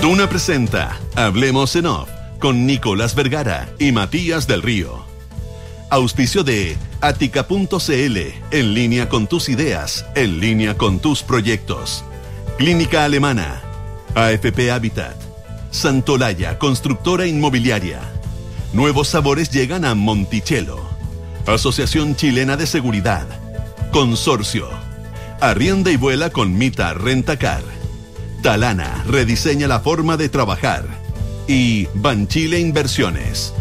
Duna presenta Hablemos en Off con Nicolás Vergara y Matías del Río. Auspicio de Atica.cl, en línea con tus ideas, en línea con tus proyectos. Clínica Alemana, AFP Habitat, Santolaya, constructora inmobiliaria. Nuevos sabores llegan a Monticello. Asociación Chilena de Seguridad. Consorcio. Arrienda y vuela con Mita Rentacar. Talana rediseña la forma de trabajar. Y Banchile Inversiones.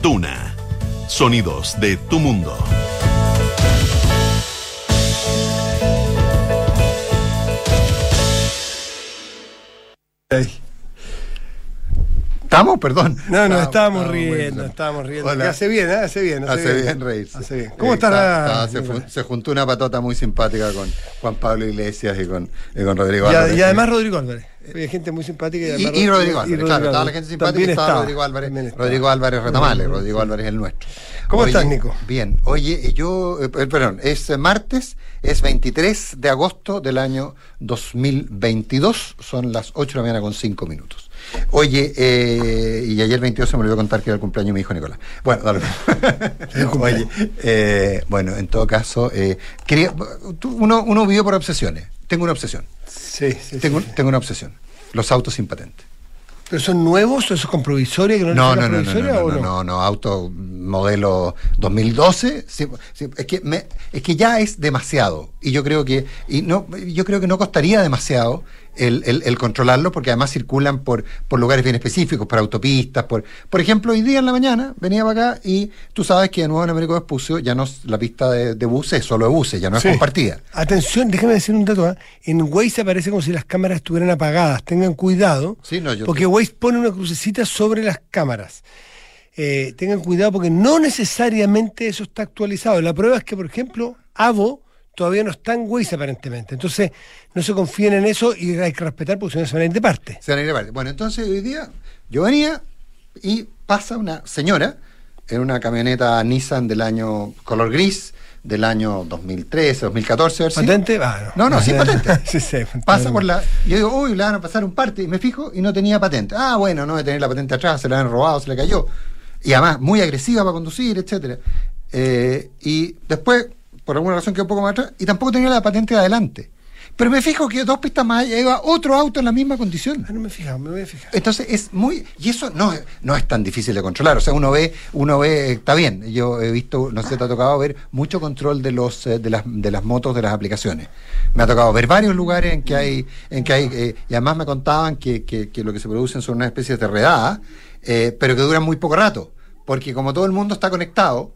Duna. Sonidos de tu mundo. ¿Estamos? Perdón. No, no, estábamos ah, riendo, estábamos riendo. Hola. Hace bien, ¿eh? hace bien. Hace bien reírse. Hace bien. ¿Cómo Eh, estás? está- está- se, juntó una patota muy simpática con Juan Pablo Iglesias y con, y con Rodrigo Y, Álvarez. y además Rodrigo Álvarez. Hay gente muy simpática. Y, Y, además y Rodrigo y Álvarez, claro, toda la Álvarez. gente simpática También estaba estaba, Rodrigo Álvarez. estaba. Rodrigo Álvarez Retamales, Rodrigo Álvarez el nuestro. ¿Cómo Oye, estás, Nico? Bien. Oye, yo, eh, perdón, es eh, martes, es 23 de agosto del año 2022, son las 8 de la mañana con 5 minutos. Oye, eh, y ayer 22 se me olvidó contar que era el cumpleaños de mi hijo Nicolás. Bueno, dale. Oye, eh, bueno, en todo caso, eh, quería, tú- uno, uno vive por obsesiones. Tengo una obsesión. Sí, sí, Tengo, sí. tengo una obsesión. Los autos sin patente. ¿Pero son nuevos o esos con provisoria? Que no, No, no, no, no, no, no, no, no, no, auto modelo 2012, sí, sí, es que me, es que ya es demasiado y yo creo que y no, yo creo que no costaría demasiado el, el- el controlarlo porque además circulan por, por lugares bien específicos, por autopistas, por por ejemplo hoy día en la mañana venía para acá y tú sabes que de nuevo en Américo Vespucio ya no es- la pista de, de buses es solo de buses, ya no es Sí. compartida. Atención, déjame decir un dato. ¿ah? En Waze aparece como si las cámaras estuvieran apagadas. Tengan cuidado. Sí, no, yo porque te- Waze pone una crucecita sobre las cámaras. Eh, tengan cuidado porque no necesariamente eso está actualizado. La prueba es que, por ejemplo, Avo todavía no está en Waze aparentemente. Entonces, no se confíen en eso y hay que respetar porque si no se van a ir de parte. Se van a ir de parte. Bueno, entonces hoy día yo venía y pasa una señora en una camioneta Nissan del año color gris del año 2013, 2014, a ver si- ¿Patente? Ah, No, no, sin patente. sí, sí. Pasa por la. Yo digo, uy, le van a pasar un parte. Y me fijo y no tenía patente. Ah, bueno, no de tener la patente atrás, se la han robado, se le cayó. Y además, muy agresiva para conducir, etcétera. Eh, y después, por alguna razón, quedó un poco más atrás. Y tampoco tenía la patente de adelante. Pero me fijo que dos pistas más allá iba otro auto en la misma condición. Ah, no me he fijado, me voy a fijar. Entonces es muy y eso no, es- no es tan difícil de controlar. O sea, uno ve, uno ve, está bien. Yo he visto, no sé, te ha tocado ver mucho control de los eh, de las de las motos de las aplicaciones. Me ha tocado ver varios lugares en que hay, en que hay, eh, y además me contaban que, que, que lo que se producen son unas especies de redadas, eh, pero que duran muy poco rato. Porque como todo el mundo está conectado,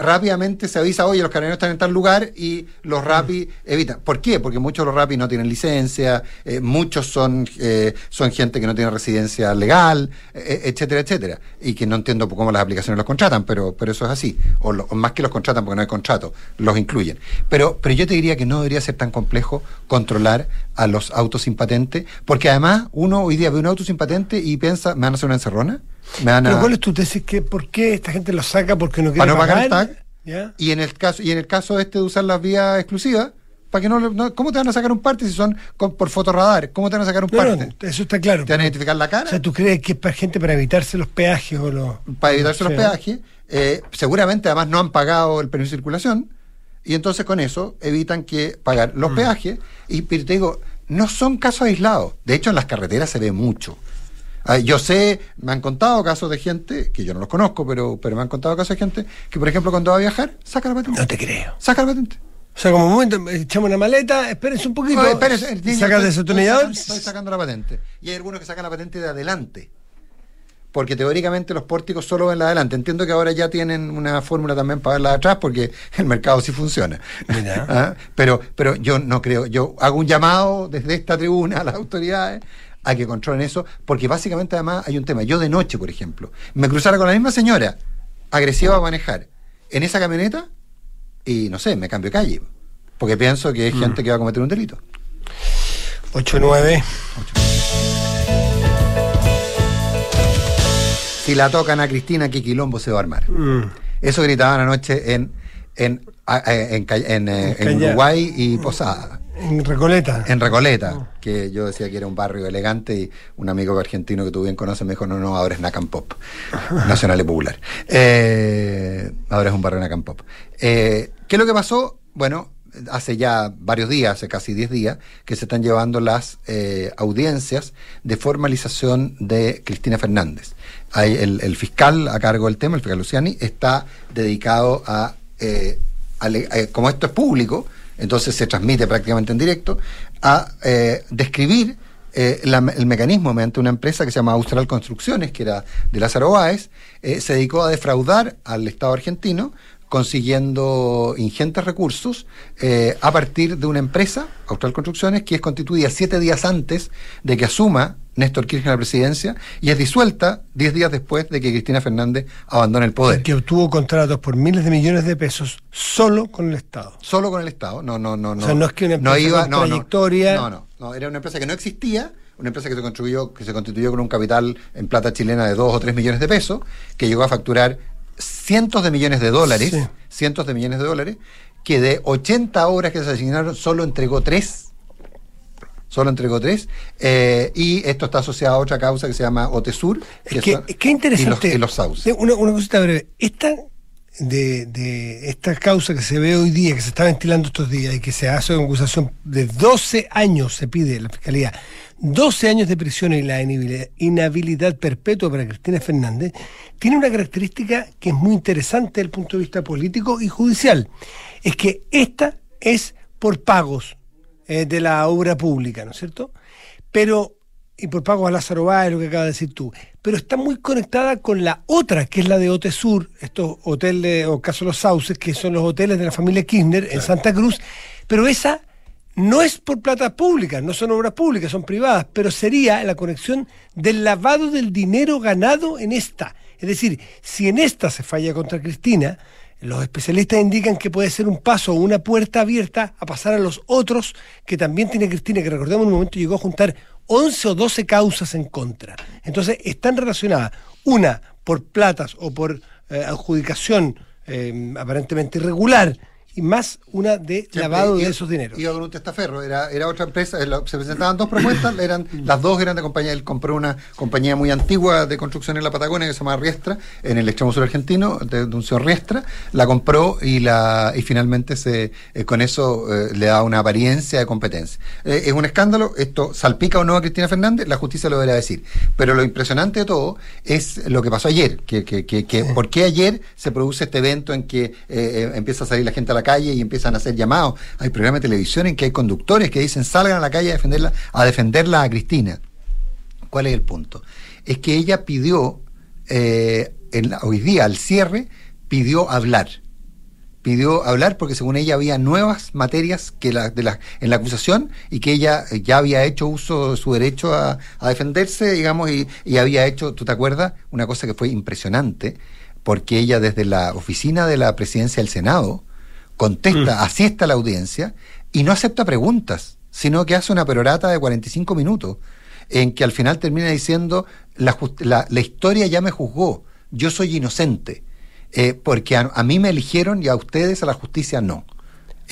rápidamente se avisa, oye, los carabineros están en tal lugar y los rapi evitan. ¿Por qué? Porque muchos de los rapi no tienen licencia, eh, muchos son, eh, son gente que no tiene residencia legal, eh, etcétera, etcétera. Y que no entiendo cómo las aplicaciones los contratan, pero, pero eso es así. O, lo- o más que los contratan porque no hay contrato, los incluyen. Pero, pero yo te diría que no debería ser tan complejo controlar a los autos sin patente, porque además uno hoy día ve un auto sin patente y piensa, ¿me van a hacer una encerrona? ¿Me van a... Pero ¿cuál es tu tesis? ¿Qué, ¿Por qué esta gente lo saca porque no quiere Para no pagar el tag. ¿Ya? Y en el caso, y en el caso este de usar las vías exclusivas, para que no, ¿cómo te van a sacar un parte si son con- por fotorradar? ¿Cómo te van a sacar un No, parte? no, eso está claro. ¿Te van a identificar la cara? O sea, ¿tú crees que es para gente para evitarse los peajes o los... para evitarse los peajes. eh, seguramente además no han pagado el permiso de circulación y entonces con eso evitan que pagar Mm. los peajes. Y te digo, no son casos aislados. De hecho, en las carreteras se ve mucho. Ah, yo sé, me han contado casos de gente, que yo no los conozco, pero, pero me han contado casos de gente que, por ejemplo, cuando va a viajar, saca la patente. No te creo. Saca la patente. O sea, como un momento, echamos una maleta, espérense un poquito. Oye, espérese, y niño, sacas desatornillador. Estoy, sacando- estoy sacando la patente. Y hay algunos que sacan la patente de adelante. Porque teóricamente los pórticos solo ven la de adelante. Entiendo que ahora ya tienen una fórmula también para ver la de atrás porque el mercado sí funciona. Ah, pero, pero yo no creo. Yo hago un llamado desde esta tribuna a las autoridades a que controlen eso, porque básicamente además hay un tema. Yo de noche, por ejemplo, me cruzara con la misma señora agresiva a manejar en esa camioneta y no sé, me cambio de calle. Porque pienso que es Mm. gente que va a cometer un delito. 8-9. Si la tocan a Cristina, ¿qué quilombo se va a armar? Mm. Eso gritaban anoche en, en, a- a- en, en, eh, en Uruguay y Posada. En Recoleta. En Recoleta, que yo decía que era un barrio elegante y un amigo argentino que tú bien conoces me dijo, no, no, ahora es Nacan Pop, Nacional y Popular. Eh, ahora es un barrio Nacan Pop. Eh, ¿Qué es lo que pasó? Bueno, hace ya varios días, hace casi 10 días, que se están llevando las eh, audiencias de formalización de Cristina Fernández. Hay el, fiscal a cargo del tema, el fiscal Luciani, está dedicado a, eh, eh, como esto es público, entonces se transmite prácticamente en directo, a describir el mecanismo mediante una empresa que se llama Austral Construcciones, que era de Lázaro Báez, se dedicó a defraudar al Estado argentino consiguiendo ingentes recursos eh, a partir de una empresa, Austral Construcciones, que es constituida siete días antes de que asuma Néstor Kirchner la presidencia y es disuelta diez días después de que Cristina Fernández abandone el poder. Que obtuvo contratos por miles de millones de pesos solo con el Estado. Solo con el Estado, no, no, no. O sea, no es que una empresa no iba, con trayectoria... No, no, no, era una empresa que no existía, una empresa que se construyó, que se constituyó con un capital en plata chilena de dos o tres millones de pesos, que llegó a facturar cientos de millones de dólares, cientos de millones de dólares, que de 80 obras que se asignaron solo entregó tres. Solo entregó tres. Eh, y esto está asociado a otra causa que se llama OTESUR. Que qué interesante. Y los, sauces. Una, una cosita breve. Esta, de, esta causa que se ve hoy día, que se está ventilando estos días y que se hace una acusación de 12 años, se pide la Fiscalía, 12 años de prisión y la inhabilidad perpetua para Cristina Fernández, tiene una característica que es muy interesante desde el punto de vista político y judicial. Es que esta es por pagos eh, de la obra pública, ¿no es cierto? Pero, y por pagos a Lázaro Báez, lo que acabas de decir tú, pero está muy conectada con la otra, que es la de Otesur, estos hoteles, o caso Los Sauces, que son los hoteles de la familia Kirchner en Santa Cruz, pero esa no es por plata pública, no son obras públicas, son privadas, pero sería la conexión del lavado del dinero ganado en esta. Es decir, si en esta se falla contra Cristina, los especialistas indican que puede ser un paso o una puerta abierta a pasar a los otros que también tiene Cristina, que recordemos en un momento llegó a juntar 11 o 12 causas en contra. Entonces, están relacionadas, una por platas o por eh, adjudicación eh, aparentemente irregular y más una de lavado de esos dineros. Iba con un testaferro, era, era otra empresa, se presentaban dos propuestas, eran las dos eran de compañía, él compró una compañía muy antigua de construcción en la Patagonia que se llama Riestra, en el extremo sur argentino, de, un señor Riestra, la compró y la y finalmente se eh, con eso eh, le da una apariencia de competencia. Eh, es un escándalo, esto salpica o no a Cristina Fernández, la justicia lo deberá decir. Pero lo impresionante de todo es lo que pasó ayer, que, que, que, por qué ayer se produce este evento en que empieza a salir la gente a la calle y empiezan a hacer llamados. Hay programas de televisión en que hay conductores que dicen salgan a la calle a defenderla, a defenderla a Cristina. ¿Cuál es el punto? Es que ella pidió, eh, en hoy día al cierre, pidió hablar. Pidió hablar porque según ella había nuevas materias que la, de la, en la acusación y que ella ya había hecho uso de su derecho a, defenderse, digamos, y, y había hecho, ¿tú te acuerdas? Una cosa que fue impresionante, porque ella desde la oficina de la presidencia del Senado, contesta, mm. así está la audiencia, y no acepta preguntas, sino que hace una perorata de 45 minutos, en que al final termina diciendo, la, la, historia ya me juzgó, yo soy inocente, eh, porque a, mí me eligieron y a ustedes, a la justicia, no.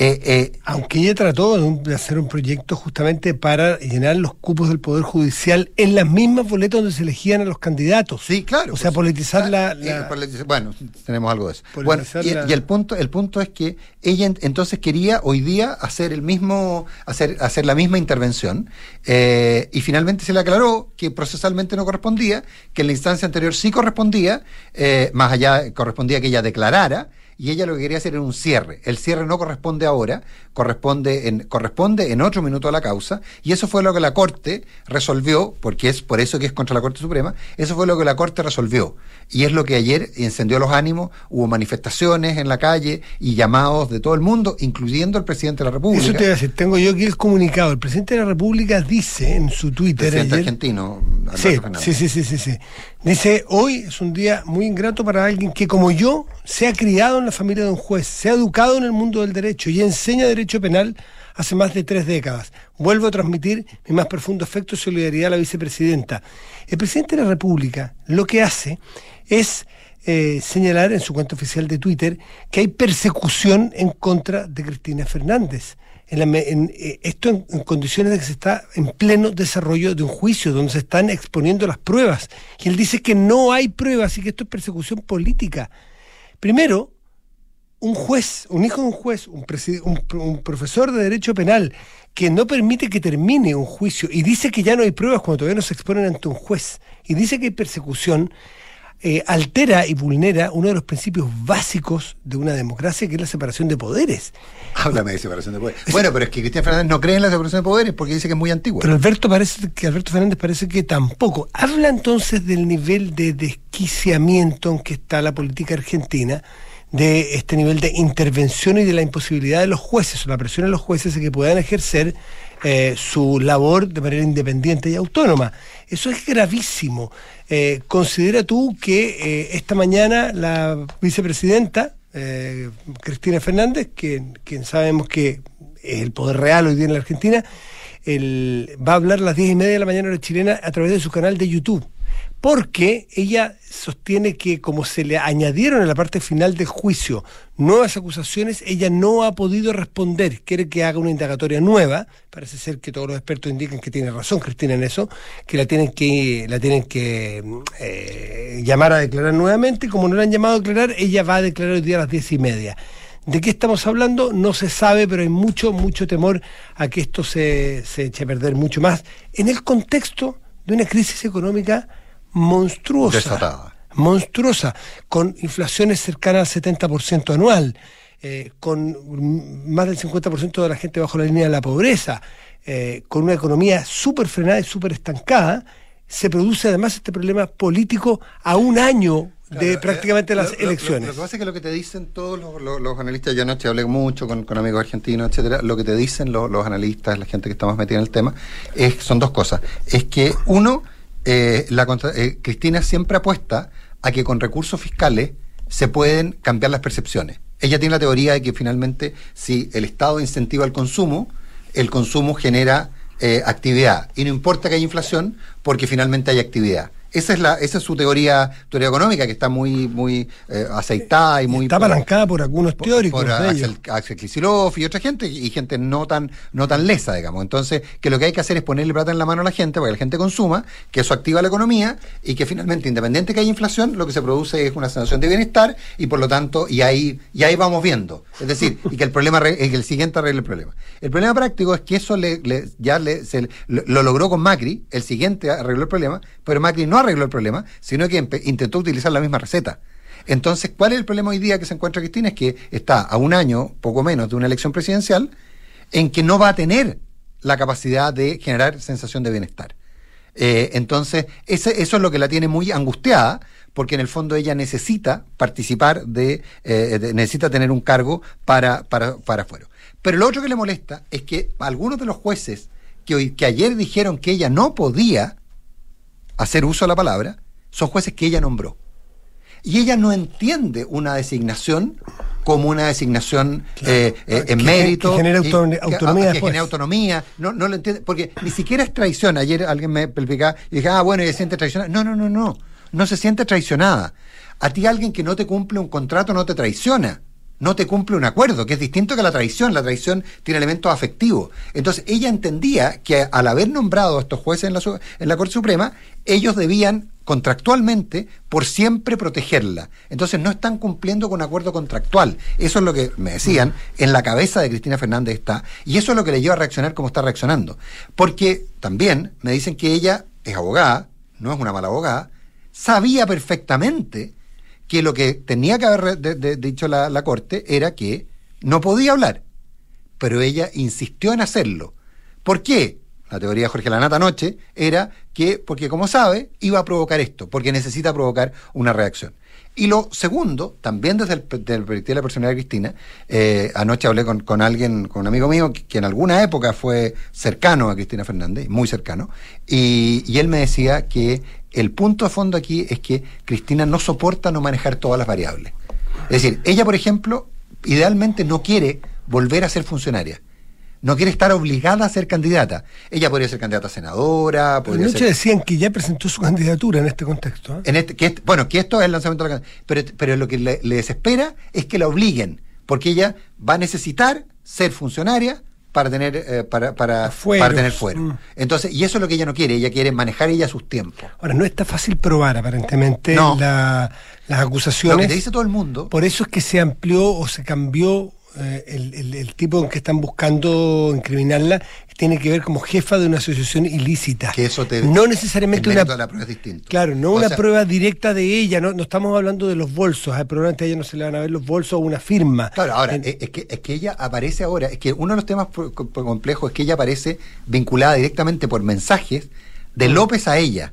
Eh, eh, Aunque ella trató de, hacer un proyecto justamente para llenar los cupos del Poder Judicial en las mismas boletas donde se elegían a los candidatos. Sí, claro. O sea, politizar la, eh, Bueno, tenemos algo de eso. Bueno, y, el punto, el punto es que ella entonces quería hoy día hacer el mismo, hacer, hacer la misma intervención, y finalmente se le aclaró que procesalmente no correspondía, que en la instancia anterior sí correspondía, más allá correspondía que ella declarara y ella lo que quería hacer era un cierre. El cierre no corresponde ahora, corresponde en, corresponde en otro minuto a la causa, y eso fue lo que la Corte resolvió, porque es por eso que es contra la Corte Suprema, eso fue lo que la Corte resolvió. Y es lo que ayer encendió los ánimos, hubo manifestaciones en la calle y llamados de todo el mundo, incluyendo el presidente de la República. Eso te voy a decir, tengo yo aquí el comunicado. El presidente de la República dice en su Twitter. Presidente argentino, sí, sí, sí, sí, sí. Dice, hoy es un día muy ingrato para alguien que como yo se ha criado en la familia de un juez, se ha educado en el mundo del derecho y enseña derecho penal hace más de tres décadas. Vuelvo a transmitir mi más profundo afecto y solidaridad a la vicepresidenta. El presidente de la República lo que hace es eh, señalar en su cuenta oficial de Twitter que hay persecución en contra de Cristina Fernández. En eh, esto en, condiciones de que se está en pleno desarrollo de un juicio, donde se están exponiendo las pruebas. Y él dice que no hay pruebas y que esto es persecución política. Primero, un juez, un hijo de un juez, un, un, profesor de derecho penal, que no permite que termine un juicio y dice que ya no hay pruebas cuando todavía no se exponen ante un juez, y dice que hay persecución, eh, altera y vulnera uno de los principios básicos de una democracia, que es la separación de poderes. Háblame de separación de poderes. Bueno, pero es que Cristian Fernández no cree en la separación de poderes porque dice que es muy antigua. Pero Alberto parece que Alberto Fernández parece que tampoco. Habla entonces del nivel de desquiciamiento en que está la política argentina de este nivel de intervención y de la imposibilidad de los jueces o la presión en los jueces de que puedan ejercer eh, su labor de manera independiente y autónoma. Eso es gravísimo. Eh, considera tú que eh, esta mañana la vicepresidenta, Cristina Fernández, que, quien sabemos que es el poder real hoy día en la Argentina, va a hablar a las diez y media de la mañana hora chilena a través de su canal de YouTube porque ella sostiene que como se le añadieron en la parte final del juicio nuevas acusaciones, ella no ha podido responder, quiere que haga una indagatoria nueva, parece ser que todos los expertos indican que tiene razón Cristina en eso, que la tienen que, la tienen que eh, llamar a declarar nuevamente, como no la han llamado a declarar, ella va a declarar hoy día a las diez y media. ¿De qué estamos hablando? No se sabe, pero hay mucho, mucho temor a que esto se, se eche a perder mucho más en el contexto de una crisis económica monstruosa. Monstruosa, con inflaciones cercanas al 70% anual, eh, con más del 50% de la gente bajo la línea de la pobreza, eh, con una economía súper frenada y súper estancada, se produce además este problema político a un año de eh, prácticamente las elecciones. Lo, que pasa es que lo que te dicen todos los, analistas, yo anoche hablé mucho con, amigos argentinos, etcétera, lo que te dicen los, analistas, la gente que está más metida en el tema, es, son dos cosas. Es que uno, eh, la, eh, Cristina siempre apuesta a que con recursos fiscales se pueden cambiar las percepciones. Ella tiene la teoría de que finalmente si el Estado incentiva el consumo, el consumo genera eh, actividad. Y no importa que haya inflación, porque finalmente hay actividad. Esa es, la, esa es su teoría, teoría económica, que está muy, muy eh, aceitada y muy... Está apalancada por, algunos teóricos. Por, Axel, Axel y otra gente, y gente no tan, no tan lesa, digamos. Entonces, que lo que hay que hacer es ponerle plata en la mano a la gente para que la gente consuma, que eso activa la economía y que finalmente, independiente que haya inflación, lo que se produce es una sensación de bienestar y por lo tanto, y ahí, y ahí vamos viendo. Es decir, y que el problema, que el siguiente arregle el problema. El problema práctico es que eso le, ya le, se, lo, lo logró con Macri, el siguiente arregló el problema, pero Macri no arregló el problema, sino que intentó utilizar la misma receta. Entonces, ¿cuál es el problema hoy día que se encuentra Cristina? Es que está a un año, poco menos, de una elección presidencial, en que no va a tener la capacidad de generar sensación de bienestar. Eh, entonces, ese, eso es lo que la tiene muy angustiada, porque en el fondo ella necesita participar de, eh, necesita tener un cargo para, para, para afuera. Pero lo otro que le molesta es que algunos de los jueces que, hoy, que ayer dijeron que ella no podía hacer uso de la palabra, son jueces que ella nombró. Y ella no entiende una designación como una designación eh, eh, en mérito. Que genera autonomía. Que, genera autonomía. No, no lo entiende. Porque ni siquiera es traición. Ayer alguien me explicaba y dije, ah, bueno, ella se siente traicionada. No, no, no, no. No se siente traicionada. A ti alguien que no te cumple un contrato no te traiciona no te cumple un acuerdo, que es distinto que la traición. La traición tiene elementos afectivos. Entonces, ella entendía que al haber nombrado a estos jueces en la, en la Corte Suprema, ellos debían contractualmente por siempre protegerla. Entonces no están cumpliendo con un acuerdo contractual. Eso es lo que me decían, en la cabeza de Cristina Fernández está, y eso es lo que le lleva a reaccionar como está reaccionando. Porque también me dicen que ella es abogada, no es una mala abogada, sabía perfectamente que lo que tenía que haber dicho la, Corte era que no podía hablar, pero ella insistió en hacerlo. ¿Por qué? La teoría de Jorge Lanata anoche era que, porque como sabe, iba a provocar esto, porque necesita provocar una reacción. Y lo segundo, también desde el, perspectiva de la personalidad de Cristina, eh, anoche hablé con, alguien, con un amigo mío que, en alguna época fue cercano a Cristina Fernández, muy cercano, y él me decía que el punto de fondo aquí es que Cristina no soporta no manejar todas las variables. Es decir, ella, por ejemplo, idealmente no quiere volver a ser funcionaria. no quiere estar obligada a ser candidata. Ella podría ser candidata a senadora, podría Anoche ser... decían que ya presentó su candidatura en este contexto. ¿eh? En este, que este- bueno, que esto es el lanzamiento de la candidatura. Pero, pero lo que le, le desespera es que la obliguen, porque ella va a necesitar ser funcionaria para tener eh, para, para, para tener fuero. Mm. Entonces, y eso es lo que ella no quiere, ella quiere manejar ella sus tiempos. Ahora, no está fácil probar aparentemente No. la- las Lo acusaciones. que te dice todo el mundo, Por eso es que se amplió o se cambió eh, el, el- el tipo en que están buscando incriminarla, tiene que ver como jefa de una asociación ilícita. que eso te no necesariamente una la prueba es distinto. Claro, no O una sea, prueba directa de ella, no, no estamos hablando de los bolsos, ah, probablemente a ella no se le van a ver los bolsos o una firma. Claro, ahora, En- es, que, es que ella aparece ahora, es que uno de los temas complejos es que ella aparece vinculada directamente por mensajes de Mm. López a ella.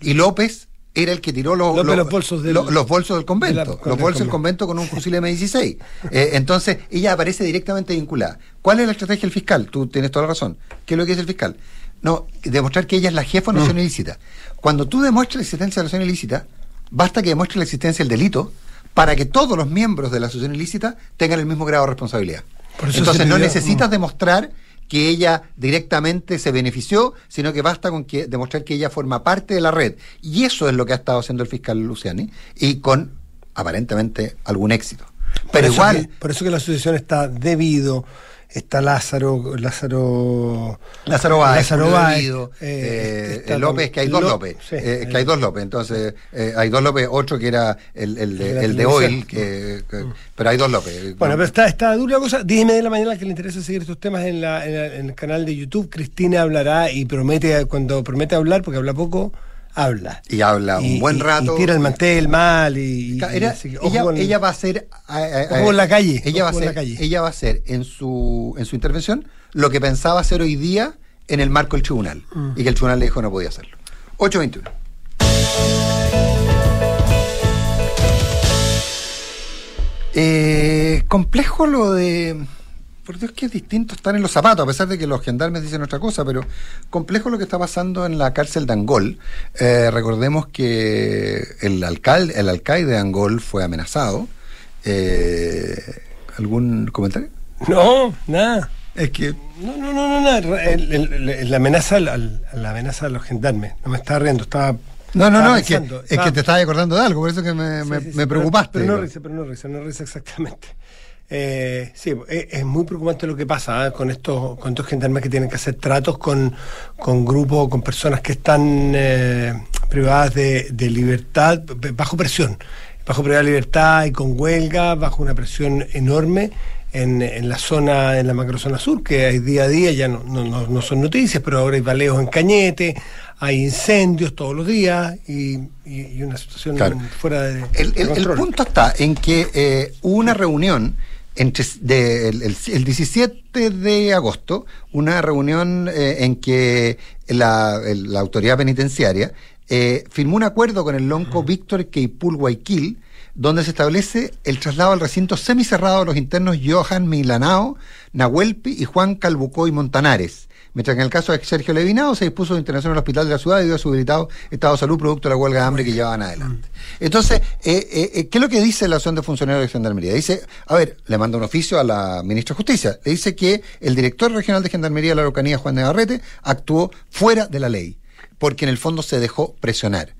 Y López era el que tiró los, los bolsos del- los bolsos del de convento, la- los bolsos del convento. con un fusil M16. Eh, entonces, ella aparece directamente vinculada. ¿Cuál es la estrategia del fiscal? Tú tienes toda la razón. ¿Qué es lo que dice el fiscal? No, demostrar que ella es la jefa de una Mm. acción ilícita. Cuando tú demuestras la existencia de la acción ilícita, basta que demuestres la existencia del delito para que todos los miembros de la asociación ilícita tengan el mismo grado de responsabilidad. Por eso Entonces no necesitas mm. demostrar que ella directamente se benefició, sino que basta con que demostrar que ella forma parte de la red. Y eso es lo que ha estado haciendo el fiscal Luciani, y con aparentemente algún éxito. por Pero eso igual, que- por eso que la asociación está debido, está Lázaro, Lázaro, Lázaro Báez, Lázaro Báez, eh, eh, está López, que hay dos López, sí, eh, que eh, hay dos López, entonces eh, hay dos López, otro que era el, el de el de. Oil, que, que- pero hay dos López. Bueno, No- pero está, está dura la cosa. 10 y media de la mañana que le interesa seguir estos temas en, la, en, la- en el canal de YouTube. Cristina hablará y promete, cuando promete hablar, porque habla poco, habla. y habla un buen rato. Y tira el mantel mal y. Era- ella, con- ella va a ser Ojo con la calle, ella va a ser la calle. ella va a hacer en su en su intervención lo que pensaba hacer hoy día en el marco del tribunal Mm. y que el tribunal le dijo no podía hacerlo 821 eh, complejo lo de por Dios que es distinto estar en los zapatos, a pesar de que los gendarmes dicen otra cosa, pero complejo lo que está pasando en la cárcel de Angol. Eh, recordemos que el alcalde, el alcaide de Angol fue amenazado. Eh, ¿Algún comentario? No, nada. Es que No, no, no, no, nada. El- el- el- la amenaza la amenaza a los gendarmes. No me estaba riendo, estaba. no, no, estaba no, es que, es estaba- que te estabas acordando de algo, por eso que me, Sí, me- sí, sí, me pero- preocupaste. Pero, no risa, pero no risa, no risa exactamente. Eh, sí, es, muy preocupante lo que pasa ¿eh? con estos con estos gendarmes que tienen que hacer tratos con, con grupos, con personas que están eh, privadas de, de libertad, bajo presión, bajo privada de libertad y con huelga, bajo una presión enorme. En, en la zona, en la macrozona sur, que hay día a día, ya no, no, no- no son noticias, pero ahora hay baleos en Cañete, hay incendios todos los días y, y- y una situación Claro. fuera de, El, el- punto está en que eh, hubo una reunión entre de- el, el- el 17 de agosto, una reunión eh, en que la, el- la autoridad penitenciaria eh, firmó un acuerdo con el lonco Víctor Keipul Guayquil, donde se establece el traslado al recinto semicerrado de los internos Johan Milanao, Nahuelpi y Juan Calbucó y Montanares. Mientras que en el caso de Sergio Levinao se dispuso de internación al hospital de la ciudad debido a su debilitado estado de salud producto de la huelga de hambre que llevaban adelante. Entonces, eh, eh, eh, ¿qué es lo que dice la acción de funcionarios de Gendarmería? Dice, a ver, le manda un oficio a la ministra de Justicia. Le dice que el director regional de Gendarmería de la Araucanía, Juan de Navarrete, actuó fuera de la ley, porque en el fondo se dejó presionar.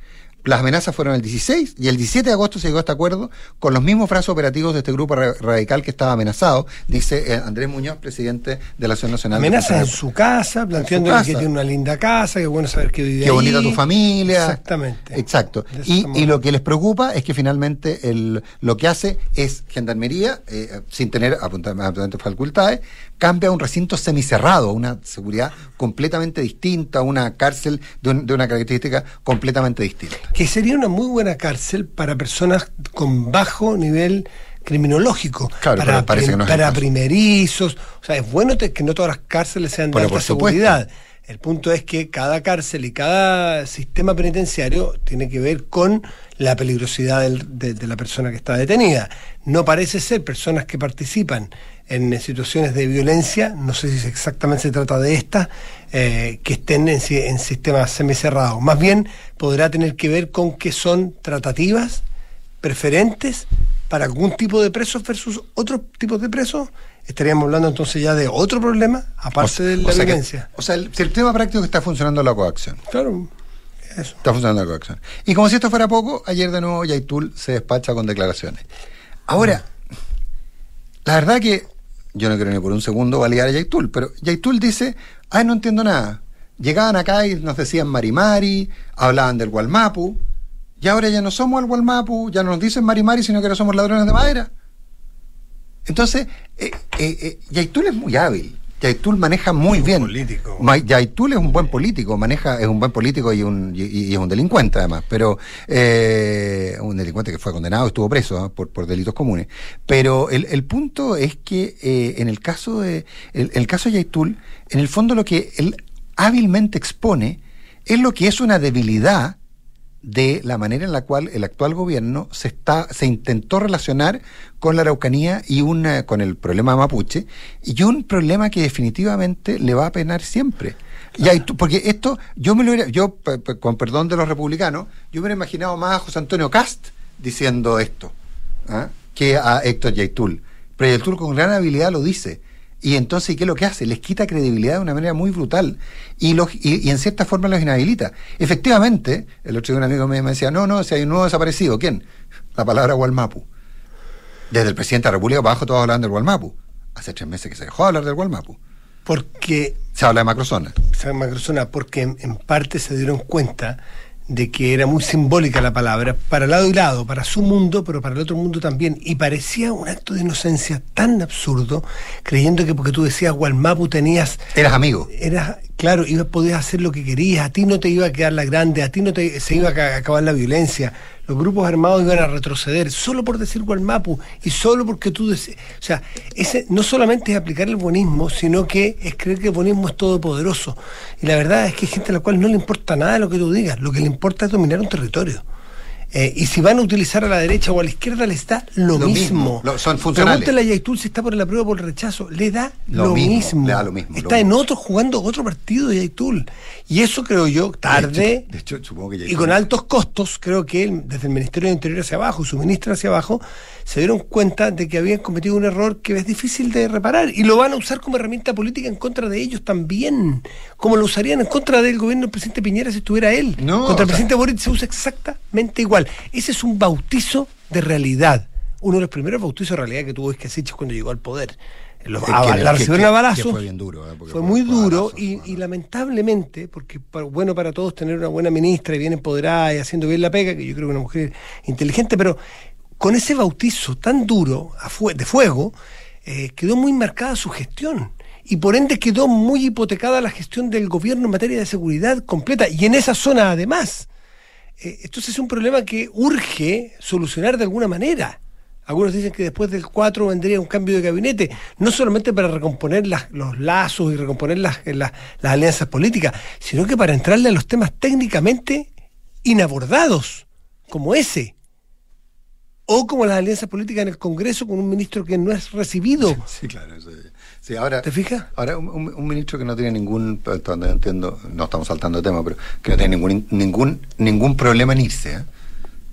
Las amenazas fueron el 16 y el 17 de agosto se llegó a este acuerdo con los mismos brazos operativos de este grupo ra- radical que estaba amenazado, dice eh, Andrés Muñoz, presidente de la Acción Nacional. de Amenazas en su casa, planteando que tiene una linda casa, que bueno saber que vive Qué ahí. bonita tu familia. Exactamente. Exacto. Y, y lo que les preocupa es que finalmente el, lo que hace es Gendarmería, eh, sin tener apunta- absolutamente facultades, cambia a un recinto semicerrado, una seguridad completamente distinta, una cárcel de, un- de una característica completamente distinta. Que sería una muy buena cárcel para personas con bajo nivel criminológico. Claro, para, pero parece que no para primerizos. O sea, es bueno que no todas las cárceles sean de alta seguridad. El punto es que cada cárcel y cada sistema penitenciario tiene que ver con la peligrosidad del- de, de la persona que está detenida. No parece ser personas que participan en situaciones de violencia, no sé si exactamente se trata de estas, eh, que estén en, en sistemas semicerrados. Más bien podrá tener que ver con que son tratativas preferentes para algún tipo de presos versus otros tipos de presos estaríamos hablando entonces ya de otro problema, aparte de la violencia. o sea, el, tema práctico está funcionando la coacción. Claro, eso. Está funcionando la coacción. Y como si esto fuera poco, ayer de nuevo Yaitul se despacha con declaraciones. Ahora, la verdad que yo no quiero ni por un segundo validar a Yaitul, pero Yaitul dice, ay, no entiendo nada. Llegaban acá y nos decían Marimari, hablaban del Gualmapu, y ahora ya no somos el Gualmapu, ya no nos dicen Marimari, sino que ahora somos ladrones de madera. Entonces, eh, eh, eh, Yaitul es muy hábil. Yaitul maneja muy bien. Político. Yaitul es un buen político, maneja, es un buen político y, un, y, es un delincuente además, pero eh, un delincuente que fue condenado, estuvo preso ¿ah? por, por delitos comunes. Pero el, el punto es que eh, en el caso de el, el caso de Yaitul, en el fondo lo que él hábilmente expone es lo que es una debilidad de la manera en la cual el actual gobierno se está se intentó relacionar con la Araucanía y una, con el problema mapuche y un problema que definitivamente le va a penar siempre. Y hay, porque esto yo me lo hubiera, yo con perdón de los republicanos, yo me hubiera imaginado más a José Antonio Cast diciendo esto ¿ah? que a Héctor Yaitul. Pero Yaitul con gran habilidad lo dice. Y entonces, ¿qué es lo que hace? Les quita credibilidad de una manera muy brutal y, los, y, en cierta forma los inhabilita. Efectivamente, el otro día un amigo me decía, no, no, si hay un nuevo desaparecido, ¿quién? La palabra Gualmapu. Desde el presidente de la República abajo todos hablan del Gualmapu. Hace tres meses que se dejó de hablar del Gualmapu. Porque... Se habla de macrozona. Se habla de macrozona porque en parte se dieron cuenta de que era muy simbólica la palabra, para lado y lado, para su mundo, pero para el otro mundo también. Y parecía un acto de inocencia tan absurdo, creyendo que porque tú decías Gualmapu tenías... Eras amigo. Eras, claro, ibas, podías hacer lo que querías, a ti no te iba a quedar la grande, a ti no te, se iba a acabar la violencia, los grupos armados iban a retroceder solo por decir Gualmapu y solo porque tú decías... O sea, ese no solamente es aplicar el bonismo, sino que es creer que el bonismo es todopoderoso. Y la verdad es que hay gente a la cual no le importa nada lo que tú digas, lo que le importa es dominar un territorio. Eh, y si van a utilizar a la derecha o a la izquierda, les da lo, mismo. son funcionales. Pregúntale a Yaitul si está por la prueba o por el rechazo. Le da lo, mismo, Le da lo mismo. Está en otro jugando otro partido de Yaitul. Y eso creo yo, tarde de hecho, supongo que y con altos costos, creo que él, desde el Ministerio de Interior hacia abajo, su ministra hacia abajo, se dieron cuenta de que habían cometido un error que es difícil de reparar y lo van a usar como herramienta política en contra de ellos también, como lo usarían en contra del gobierno del presidente Piñera si estuviera él. contra el presidente Boric se usa exactamente igual. Ese es un bautizo de realidad. Uno de los primeros bautizos de realidad que tuvo Escasich cuando llegó al poder. Los, a, la recibieron a balazo. Fue, bien duro, ¿eh? fue muy duro y, y, lamentablemente, porque bueno para todos tener una buena ministra y bien empoderada y haciendo bien la pega, que yo creo que una mujer inteligente, pero con ese bautizo tan duro de fuego, eh, quedó muy marcada su gestión. Y por ende quedó muy hipotecada la gestión del gobierno en materia de seguridad completa. Y en esa zona además. Eh, entonces es un problema que urge solucionar de alguna manera. Algunos dicen que después del 4 vendría un cambio de gabinete, no solamente para recomponer los lazos y recomponer las, las, alianzas políticas, sino que para entrarle a los temas técnicamente inabordados, como ese o como las alianzas políticas en el Congreso con un ministro que no es recibido. Sí, claro. Eso, sí, ahora, ¿Te fijas? Ahora, un, ministro que no tiene ningún, donde entiendo, no estamos saltando de tema, pero que no tiene ningún, ningún, ningún problema en irse. ¿eh?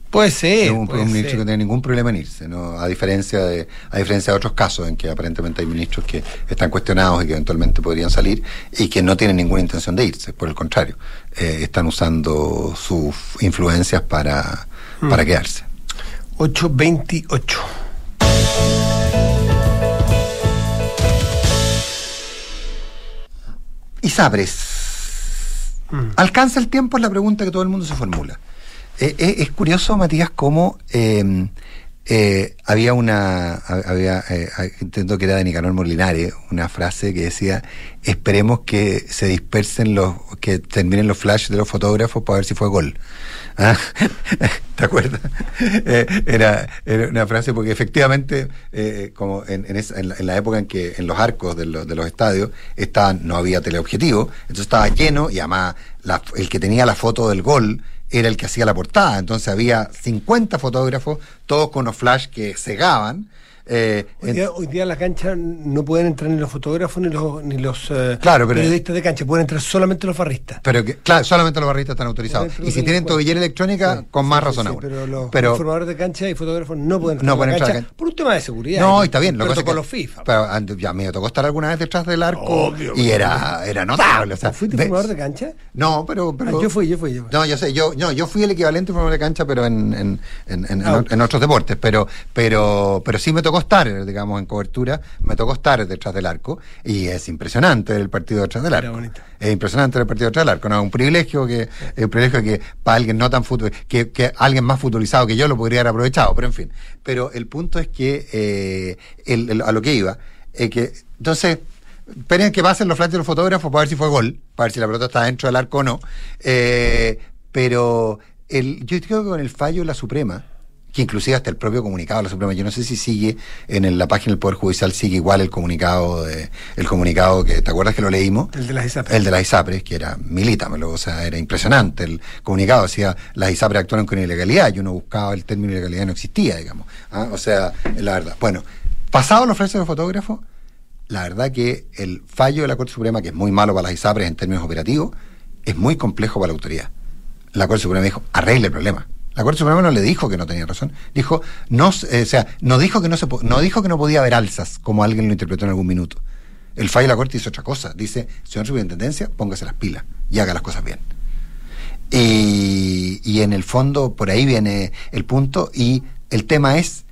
Puede ser. un, puede ministro que no tiene ningún problema en irse, ¿no? a, diferencia de, a diferencia de otros casos en que aparentemente hay ministros que están cuestionados y que eventualmente podrían salir y que no tienen ninguna intención de irse, por el contrario, eh, están usando sus influencias para, para mm. quedarse. 828. Y sabres. Mm. ¿Alcanza el tiempo? Es la pregunta que todo el mundo se formula. Eh, eh, es curioso, Matías, cómo em, eh, había una, había, entiendo que era de Nicanor Molinari, una frase que decía, esperemos que se dispersen los, que terminen los flashes de los fotógrafos para ver si fue gol. ¿Ah? ¿Te acuerdas? Eh, era, era, una frase porque efectivamente, eh, como en, en, la, época en que en los arcos de, de los estadios estaban, no había teleobjetivo, entonces estaba lleno y además el que tenía la foto del gol era el que hacía la portada, entonces había 50 fotógrafos, todos con los flash que cegaban, Eh, Hoy día, hoy día a la cancha no pueden entrar ni los fotógrafos ni los, ni los eh, Claro, pero- periodistas de cancha, pueden entrar solamente los barristas. pero que, claro, solamente los barristas están autorizados. Y si tienen tobillera electrónica, Sí, con más sí, razón sí, aún. Pero los Pero- informadores de cancha y fotógrafos no pueden entrar, No pueden entrar a la cancha cancha. por un tema de seguridad. No, está bien. Lo que pasa es que- FIFA. pero ya me tocó estar alguna vez detrás del arco Obvio, y era, era notable. O sea, ¿Fuiste informador de cancha? No, pero. pero Ah, yo fui, yo fui, yo fui. No, yo sé, yo, no, yo fui el equivalente informador de cancha, pero en, en, en, en- Ah, en- en otros deportes. Pero, pero, pero sí me tocó estar, digamos, en cobertura, me tocó estar detrás del arco. Y es impresionante el partido detrás del arco. Es impresionante el partido detrás del arco. No, es un privilegio que, un privilegio que para alguien no tan fútbol, que, que alguien más futbolizado que yo lo podría haber aprovechado, pero en fin. Pero el punto es que eh, el- el- a lo que iba, es que entonces esperen que pasen los flashes de los fotógrafos para ver si fue gol, para ver si la pelota está dentro del arco o no. Eh, pero el, yo creo que con el fallo de la Suprema, que inclusive hasta el propio comunicado de la Suprema, yo no sé si sigue en la página del Poder Judicial, sigue igual el comunicado, de, el comunicado que, ¿te acuerdas que lo leímos? El de las ISAPRES. El de las ISAPRES, que era milítamelo, o sea, era impresionante. El comunicado decía, las ISAPRES actuaron con ilegalidad, y uno buscaba el término ilegalidad no existía, digamos. ¿ah? O sea, la verdad. Bueno, pasado los flashes de los fotógrafos, la verdad que el fallo de la Corte Suprema, que es muy malo para las ISAPRES en términos operativos, es muy complejo para la autoridad. La Corte Suprema dijo, arregle el problema. La Corte Suprema no le dijo que no tenía razón, dijo, no, eh, o sea, no dijo que no se no dijo que no podía haber alzas, como alguien lo interpretó en algún minuto. El fallo de la Corte dice otra cosa, dice, señor Superintendencia, póngase las pilas y haga las cosas bien. Y, y en el fondo, por ahí viene el punto, y el tema es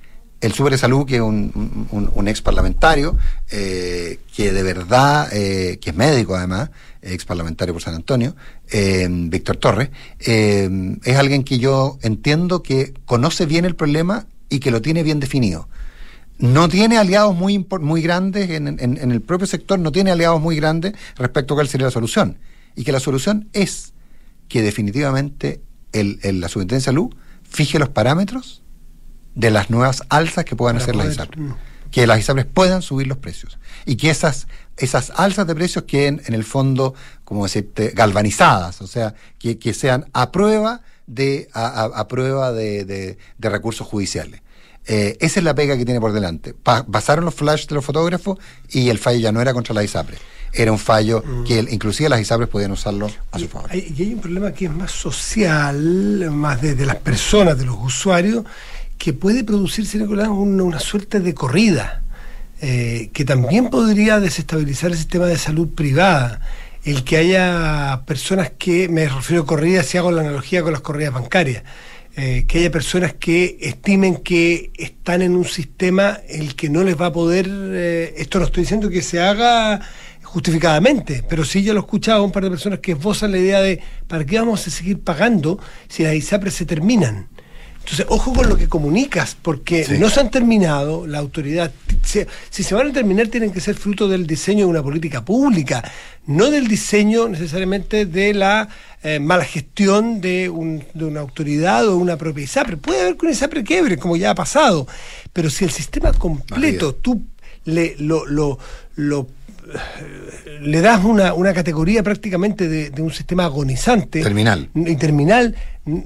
el Super Salud, que es un, ex parlamentario, eh, que de verdad, eh, que es médico además, ex parlamentario por San Antonio, eh, Víctor Torres, eh, es alguien que yo entiendo que conoce bien el problema y que lo tiene bien definido. No tiene aliados muy, muy grandes en, el propio sector, no tiene aliados muy grandes respecto a cuál sería la solución. Y que la solución es que definitivamente el- la Superintendencia de Salud fije los parámetros de las nuevas alzas que puedan Para hacer las ISAPRES. mm. Que las ISAPRES puedan subir los precios. Y que esas, esas alzas de precios queden en el fondo, como decirte, galvanizadas. O sea, que, que sean a prueba de, a, a- a prueba de, de- de recursos judiciales. Eh, esa es la pega que tiene por delante. Pa- pasaron los flash de los fotógrafos y el fallo ya no era contra las ISAPRES. Era un fallo que el- inclusive las ISAPRES podían usarlo a su favor. Y hay un problema que es más social, más de, de las personas, de los usuarios, que puede producirse, Nicolás, una, una suerte de corrida, eh, que también podría desestabilizar el sistema de salud privada. El que haya personas que, me refiero a corridas si hago la analogía con las corridas bancarias, eh, que haya personas que estimen que están en un sistema el que no les va a poder, eh, esto no estoy diciendo que se haga justificadamente, pero sí yo lo he escuchado a un par de personas que esbozan la idea de ¿para qué vamos a seguir pagando si las ISAPRES se terminan? Entonces, ojo con lo que comunicas, porque Sí. no se han terminado, la autoridad, si se van a terminar, tienen que ser fruto del diseño de una política pública, no del diseño necesariamente de la eh, mala gestión de, un- de una autoridad o una propia ISAPRE. Puede haber que una ISAPRE quiebre, como ya ha pasado, pero si el sistema completo tú le, lo, lo, lo le das una, una categoría prácticamente de, de un sistema agonizante. Terminal. Y terminal,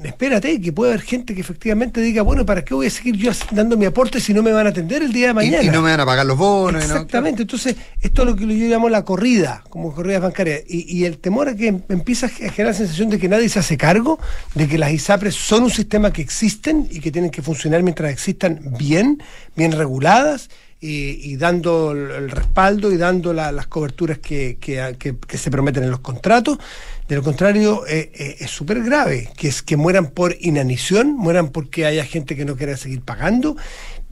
espérate, que puede haber gente que efectivamente diga, bueno, ¿para qué voy a seguir yo dando mi aporte si no me van a atender el día de mañana? Y, no me van a pagar los bonos. no- Exactamente, entonces esto es lo que yo llamo la corrida, como corridas bancarias, y, y el temor a que em- empieza a generar la sensación de que nadie se hace cargo, de que las ISAPRES son un sistema que existen y que tienen que funcionar mientras existan bien, bien reguladas, y, y dando el, respaldo y dando la- las coberturas que- que se prometen en los contratos. De lo contrario, eh, eh, es súper grave, que es que mueran por inanición, mueran porque haya gente que no quiera seguir pagando.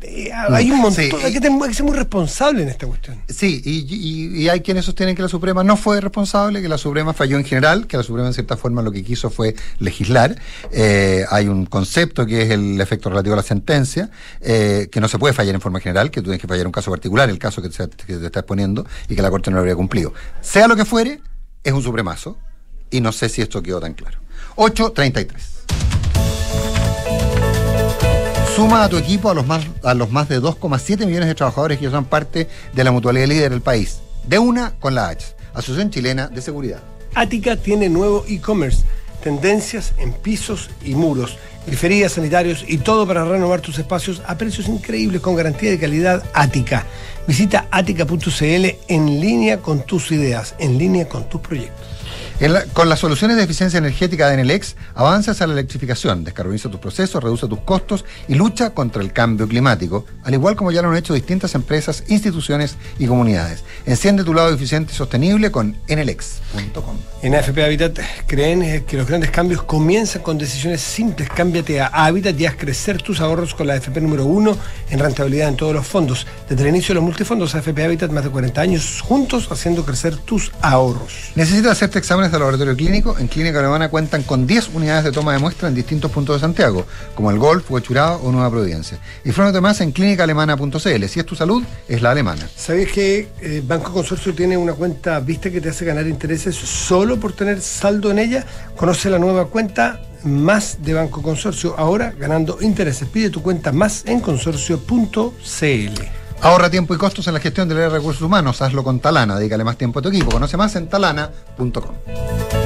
Eh, hay un montón, Sí, hay, que hay que ser muy responsable en esta cuestión. Sí, y, y- y hay quienes sostienen que la Suprema no fue responsable, que la Suprema falló en general, que la Suprema en cierta forma lo que quiso fue legislar. Eh, hay un concepto que es el efecto relativo a la sentencia, eh, que no se puede fallar en forma general, que tú tienes que fallar en un caso particular, el caso que te, que te estás poniendo, y que la Corte no lo habría cumplido. Sea lo que fuere, es un supremazo, y no sé si esto quedó tan claro. 8.33. Suma a tu equipo a los más, de 2,7 millones de trabajadores que son parte de la mutualidad líder del país. De una con la H, Asociación Chilena de Seguridad. Ática tiene nuevo e-commerce, tendencias en pisos y muros, griferías, sanitarios y todo para renovar tus espacios a precios increíbles con garantía de calidad ática. Visita ática.cl en línea con tus ideas, en línea con tus proyectos con las soluciones de eficiencia energética de Enelex, avanzas a la electrificación, descarboniza tus procesos, reduce tus costos y lucha contra el cambio climático, al igual como ya lo han hecho distintas empresas, instituciones y comunidades. Enciende tu lado eficiente y sostenible con enelex.com. En AFP Habitat creen que los grandes cambios comienzan con decisiones simples. Cámbiate a Habitat y haz crecer tus ahorros con la AFP número uno en rentabilidad en todos los fondos. Desde el inicio de los multifondos AFP Habitat, más de 40 años juntos haciendo crecer tus ahorros. Necesitas hacerte de laboratorio clínico, en Clínica Alemana cuentan con 10 unidades de toma de muestra en distintos puntos de Santiago, como el Golf, Huachurado o Nueva Providencia. Infórmate más en clínicaalemana.cl. Si es tu salud, es la alemana. ¿Sabes que eh, Banco Consorcio tiene una cuenta vista que te hace ganar intereses solo por tener saldo en ella? Conoce la nueva cuenta más de Banco Consorcio, ahora ganando intereses. Pide tu cuenta más en consorcio.cl. Ahorra tiempo y costos en la gestión de los recursos humanos. Hazlo con Talana. Dedícale más tiempo a tu equipo. Conoce más en talana.com.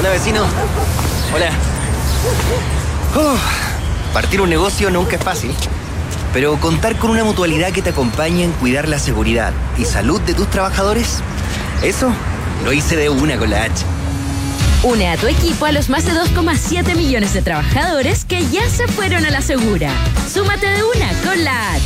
Hola vecino. Hola. partir un negocio nunca es fácil, pero contar con una mutualidad que te acompañe en cuidar la seguridad y salud de tus trabajadores, eso lo hice de una con la H. Une a tu equipo a los más de 2,7 millones de trabajadores que ya se fueron a la segura. Súmate de una con la H.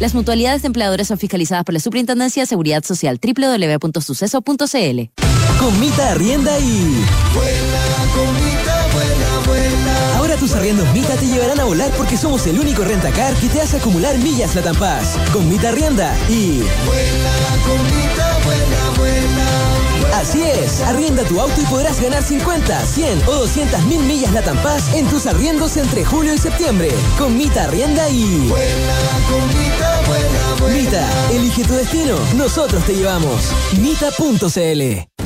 Las mutualidades de empleadores son fiscalizadas por la Superintendencia de Seguridad Social www.suceso.cl. Comita Arrienda y... Vuela, comita, vuela, vuela. Ahora tus arriendos Mita te llevarán a volar porque somos el único rentacar que te hace acumular millas la Paz. Con Mita Arrienda y... Vuela, comita, vuela, vuela. Así es, arrienda tu auto y podrás ganar 50, 100 o 200 mil millas la Paz en tus arriendos entre julio y septiembre. Con Mita Arrienda y... Vuela, comita, vuela, vuela. Mita, elige tu destino, nosotros te llevamos. Mita.cl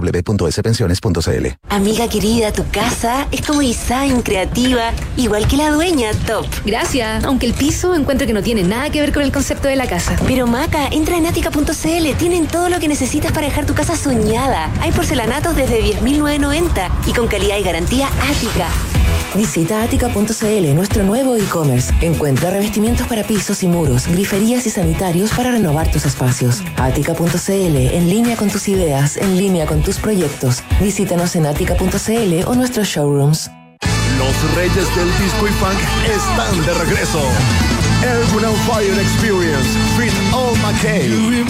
www.spensiones.cl. Amiga querida, tu casa es como design, creativa, igual que la dueña, top. Gracias, aunque el piso encuentro que no tiene nada que ver con el concepto de la casa. Pero Maca, entra en atica.cl, tienen todo lo que necesitas para dejar tu casa soñada. Hay porcelanatos desde 10.990 y con calidad y garantía Ática. Visita atica.cl, nuestro nuevo e-commerce. Encuentra revestimientos para pisos y muros, griferías y sanitarios para renovar tus espacios. Atica.cl, en línea con tus ideas, en línea con tus proyectos. Visítanos en atica.cl o nuestros showrooms. Los reyes del disco y funk están de regreso. On Fire Experience, Fit All McKay.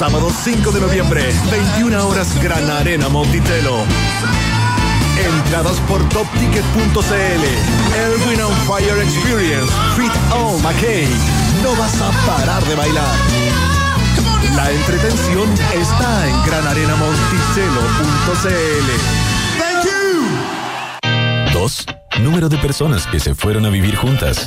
Sábado 5 de noviembre, 21 horas, Gran Arena Montitelo. Entradas por topticket.cl. Elwin on Fire Experience. Fit All McKay. No vas a parar de bailar. La entretención está en granarenamonticello.cl. Thank you. Dos. Número de personas que se fueron a vivir juntas.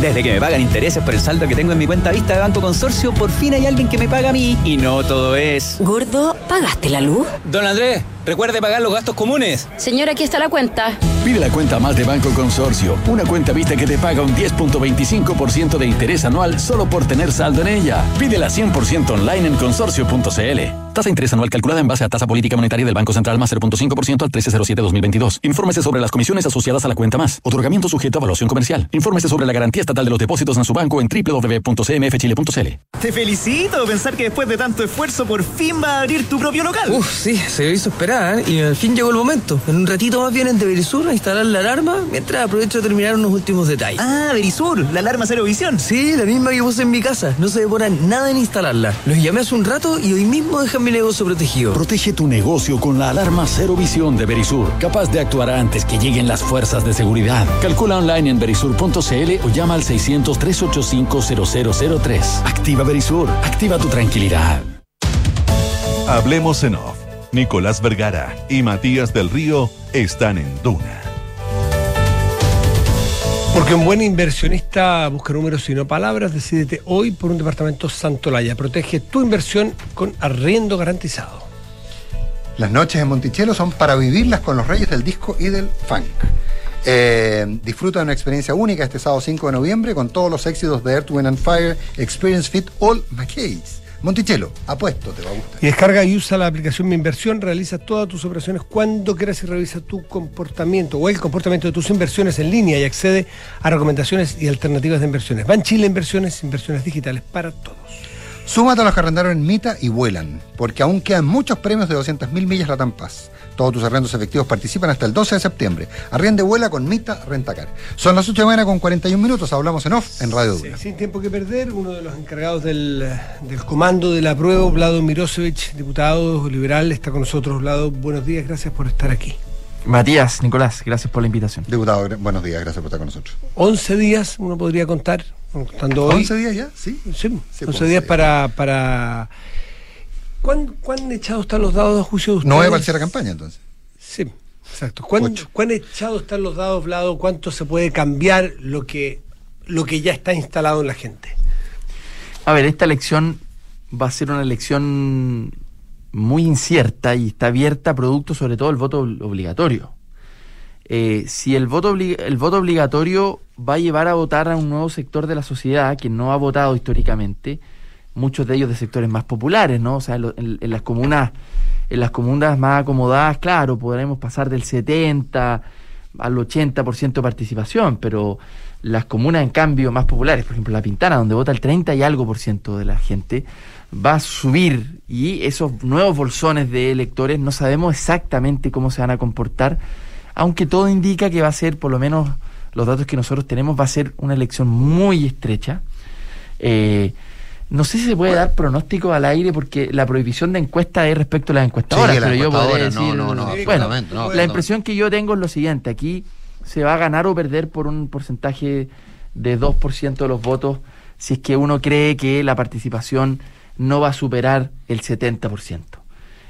Desde que me pagan intereses por el saldo que tengo en mi cuenta vista de Banco Consorcio, por fin hay alguien que me paga a mí. Y no todo es. Gordo, ¿pagaste la luz? Don Andrés, recuerde pagar los gastos comunes. Señora, aquí está la cuenta. Pide la cuenta más de Banco Consorcio, una cuenta vista que te paga un 10.25% de interés anual solo por tener saldo en ella. Pídela 100% online en consorcio.cl. Tasa de interés anual calculada en base a tasa política monetaria del Banco Central más 0.5% al 1307-2022. Infórmese sobre las comisiones asociadas a la cuenta más. Otorgamiento sujeto a evaluación comercial. Infórmese sobre la garantía estatal de los depósitos en su banco en www.cmfchile.cl. Te felicito. Pensar que después de tanto esfuerzo por fin va a abrir tu propio local. Uf, sí, se hizo esperar ¿eh? y al fin llegó el momento. En un ratito más vienen de Verisur a instalar la alarma mientras aprovecho de terminar unos últimos detalles. Ah, Verisur, la alarma cero visión. Sí, la misma que puse en mi casa. No se demoran nada en instalarla. Los llamé hace un rato y hoy mismo dejan mi negocio protegido. Protege tu negocio con la alarma Cero Visión de Verisur, capaz de actuar antes que lleguen las fuerzas de seguridad. Calcula online en verisur.cl o llama al 600-385-0003. Activa Verisur, activa tu tranquilidad. Hablemos en off. Nicolás Vergara y Matías del Río están en Duna. Porque un buen inversionista busca números y no palabras, decídete hoy por un departamento Santolaya. Protege tu inversión con arriendo garantizado. Las noches en Monticello son para vivirlas con los reyes del disco y del funk. Eh, disfruta de una experiencia única este sábado 5 de noviembre con todos los éxitos de Earth, Wind and Fire, Experience Fit All McKays. Monticello, apuesto, te va a gustar. Y descarga y usa la aplicación Mi Inversión, realiza todas tus operaciones cuando quieras y revisa tu comportamiento o el comportamiento de tus inversiones en línea y accede a recomendaciones y alternativas de inversiones. Van Chile Inversiones, inversiones digitales para todos. Súmate a los que arrendaron en Mita y vuelan, porque aún quedan muchos premios de 200.000 millas Latam Paz. Todos tus arrendos efectivos participan hasta el 12 de septiembre. Arriende vuela con Mita Rentacar. Son las 8 de la mañana con 41 minutos. Hablamos en off en Radio Duna. Sin tiempo que perder, uno de los encargados del, del comando de la prueba, Vlado Mirosevic, diputado liberal, está con nosotros. Vlado, buenos días, gracias por estar aquí. Matías, Nicolás, gracias por la invitación. Diputado, buenos días, gracias por estar con nosotros. 11 días, uno podría contar, contando hoy. 11 días ya, sí. Sí, 11 días para... para ¿Cuán, ¿Cuán echados están los dados a juicio de ustedes? No es para cierre campaña, entonces. Sí, exacto. ¿Cuán, ¿Cuán echados están los dados, Vlado? ¿Cuánto se puede cambiar lo que, lo que ya está instalado en la gente? A ver, esta elección va a ser una elección muy incierta y está abierta producto sobre todo el voto obligatorio. Eh, si el voto, el voto obligatorio va a llevar a votar a un nuevo sector de la sociedad que no ha votado históricamente, muchos de ellos de sectores más populares, ¿no? O sea, en, las comunas, en las comunas más acomodadas, claro, podremos pasar del 70 al 80% de participación, pero las comunas en cambio más populares, por ejemplo La Pintana, donde vota el 30 y algo por ciento de la gente, va a subir y esos nuevos bolsones de electores no sabemos exactamente cómo se van a comportar, aunque todo indica que va a ser, por lo menos los datos que nosotros tenemos, va a ser una elección muy estrecha. Eh, no sé si se puede dar pronóstico al aire porque la prohibición de encuesta es respecto a las encuestadoras, Sí, la pero yo podría decir, no, no, no, bueno, no, la impresión que yo tengo es lo siguiente, aquí se va a ganar o perder por un porcentaje de 2% de los votos si es que uno cree que la participación no va a superar el 70%.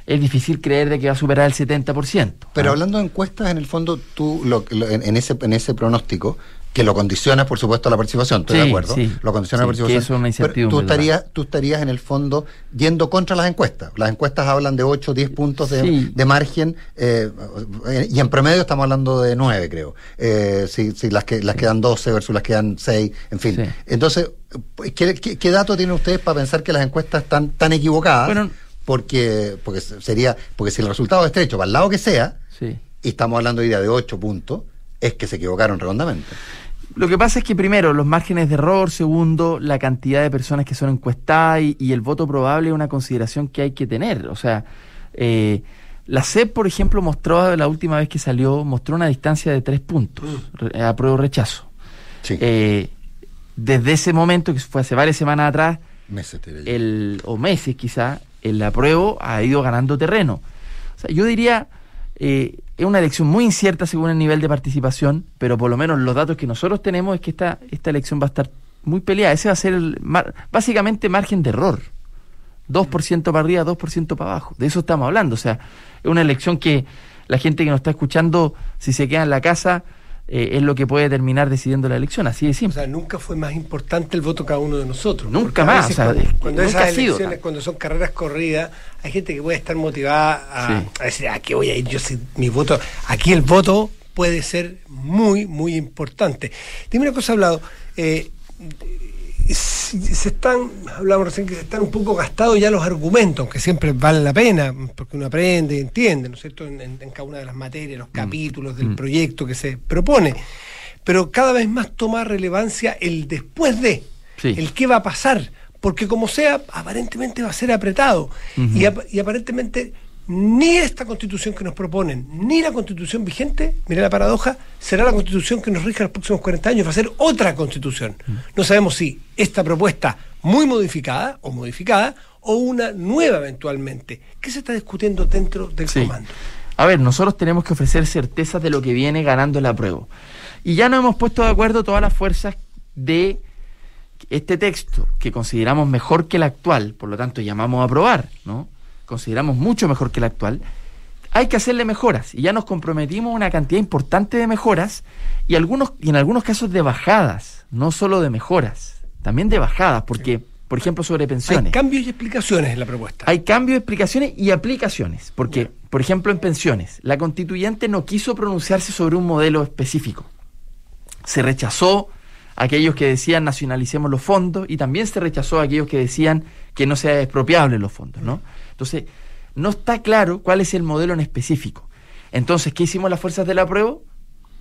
Es difícil creer de que va a superar el 70%. Pero hablando de encuestas, en el fondo, tú, lo, lo- en, en ese, en ese pronóstico, que lo condicionas, por supuesto, a la participación, estoy Sí, de acuerdo, sí. lo condiciona a la Sí, que participación. eso es una pero tú estarías, tú estarías, en el fondo, yendo contra las encuestas. Las encuestas hablan de 8 o 10 puntos de, Sí. de margen, eh, y en promedio estamos hablando de 9, creo. Eh, si si las, que, las quedan 12 versus las quedan 6, en fin. Sí. Entonces, ¿qué, qué, qué dato tienen ustedes para pensar que las encuestas están tan equivocadas? Bueno, porque, porque sería, porque si el resultado es estrecho, para el lado que sea, Sí. y estamos hablando hoy día de 8 puntos, es que se equivocaron redondamente. Lo que pasa es que primero, los márgenes de error, segundo, la cantidad de personas que son encuestadas y, y el voto probable es una consideración que hay que tener. O sea, eh, la CEP, por ejemplo, mostró la última vez que salió, mostró una distancia de tres puntos, re- apruebo rechazo. Eh, desde ese momento, que fue hace varias semanas atrás, Meses, el, o meses quizá, el apruebo ha ido ganando terreno. O sea, yo diría, eh, es una elección muy incierta según el nivel de participación, pero por lo menos los datos que nosotros tenemos es que esta, esta elección va a estar muy peleada. Ese va a ser el mar- básicamente margen de error. 2% para arriba, 2% para abajo. De eso estamos hablando. O sea, es una elección que la gente que nos está escuchando, si se queda en la casa, eh, es lo que puede terminar decidiendo la elección. Así de O simple. sea, nunca fue más importante el voto cada uno de nosotros. Nunca más, veces o sea, cuando, es que cuando nunca esas sido elecciones, cuando son carreras corridas, hay gente que puede estar motivada a, Sí. a decir, ¿a qué voy a ir? Yo si mi voto. Aquí el voto puede ser muy, muy importante. Dime una cosa, hablado. Eh, se están, hablamos recién que se están un poco gastados ya los argumentos, aunque siempre vale la pena, porque uno aprende y entiende, ¿no es cierto?, en, en- en cada una de las materias, los capítulos del Mm. proyecto que se propone. Pero cada vez más toma relevancia el después de, Sí. el qué va a pasar, porque como sea, aparentemente va a ser apretado. Ujú. y, ap- y aparentemente ni esta constitución que nos proponen, ni la constitución vigente, mira la paradoja, será la constitución que nos rija los próximos 40 años, va a ser otra constitución. No sabemos si esta propuesta muy modificada o modificada o una nueva eventualmente. ¿Qué se está discutiendo dentro del Sí. comando? A ver, nosotros tenemos que ofrecer certezas de lo que viene ganando el apruebo. Y ya nos hemos puesto de acuerdo todas las fuerzas de este texto, que consideramos mejor que el actual, por lo tanto llamamos a aprobar, ¿no? Consideramos mucho mejor que el actual. Hay que hacerle mejoras y ya nos comprometimos una cantidad importante de mejoras y algunos y en algunos casos de bajadas, no solo de mejoras, también de bajadas, porque por ejemplo sobre pensiones. Hay cambios y explicaciones en la propuesta. Hay cambios, explicaciones y aplicaciones. Porque, por ejemplo, en pensiones, la constituyente no quiso pronunciarse sobre un modelo específico. Se rechazó a aquellos que decían nacionalicemos los fondos y también se rechazó a aquellos que decían que no sea expropiable los fondos, ¿no? Entonces, no está claro cuál es el modelo en específico. Entonces, ¿qué hicimos las fuerzas del apruebo?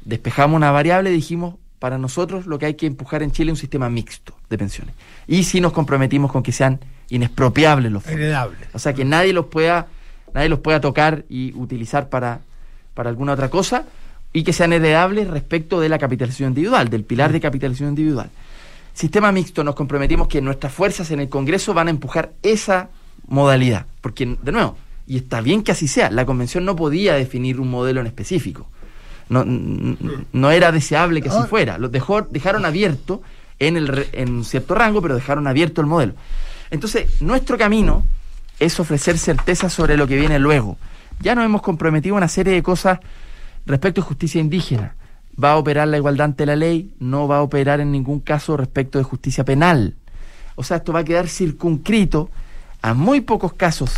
Despejamos una variable y dijimos, para nosotros lo que hay que empujar en Chile es un sistema mixto de pensiones. Y sí nos comprometimos con que sean inexpropiables los fondos. Heredable. O sea, que nadie los pueda, nadie los pueda tocar y utilizar para, para alguna otra cosa y que sean heredables respecto de la capitalización individual, del pilar de capitalización individual. Sistema mixto, nos comprometimos que nuestras fuerzas en el Congreso van a empujar esa modalidad. Porque, de nuevo, y está bien que así sea, la Convención no podía definir un modelo en específico. No, n- no era deseable que así fuera. Lo dejó, dejaron abierto en, el, en un cierto rango, pero dejaron abierto el modelo. Entonces, nuestro camino es ofrecer certeza sobre lo que viene luego. Ya nos hemos comprometido a una serie de cosas respecto a justicia indígena. Va a operar la igualdad ante la ley, no va a operar en ningún caso respecto de justicia penal. O sea, esto va a quedar circunscrito a muy pocos casos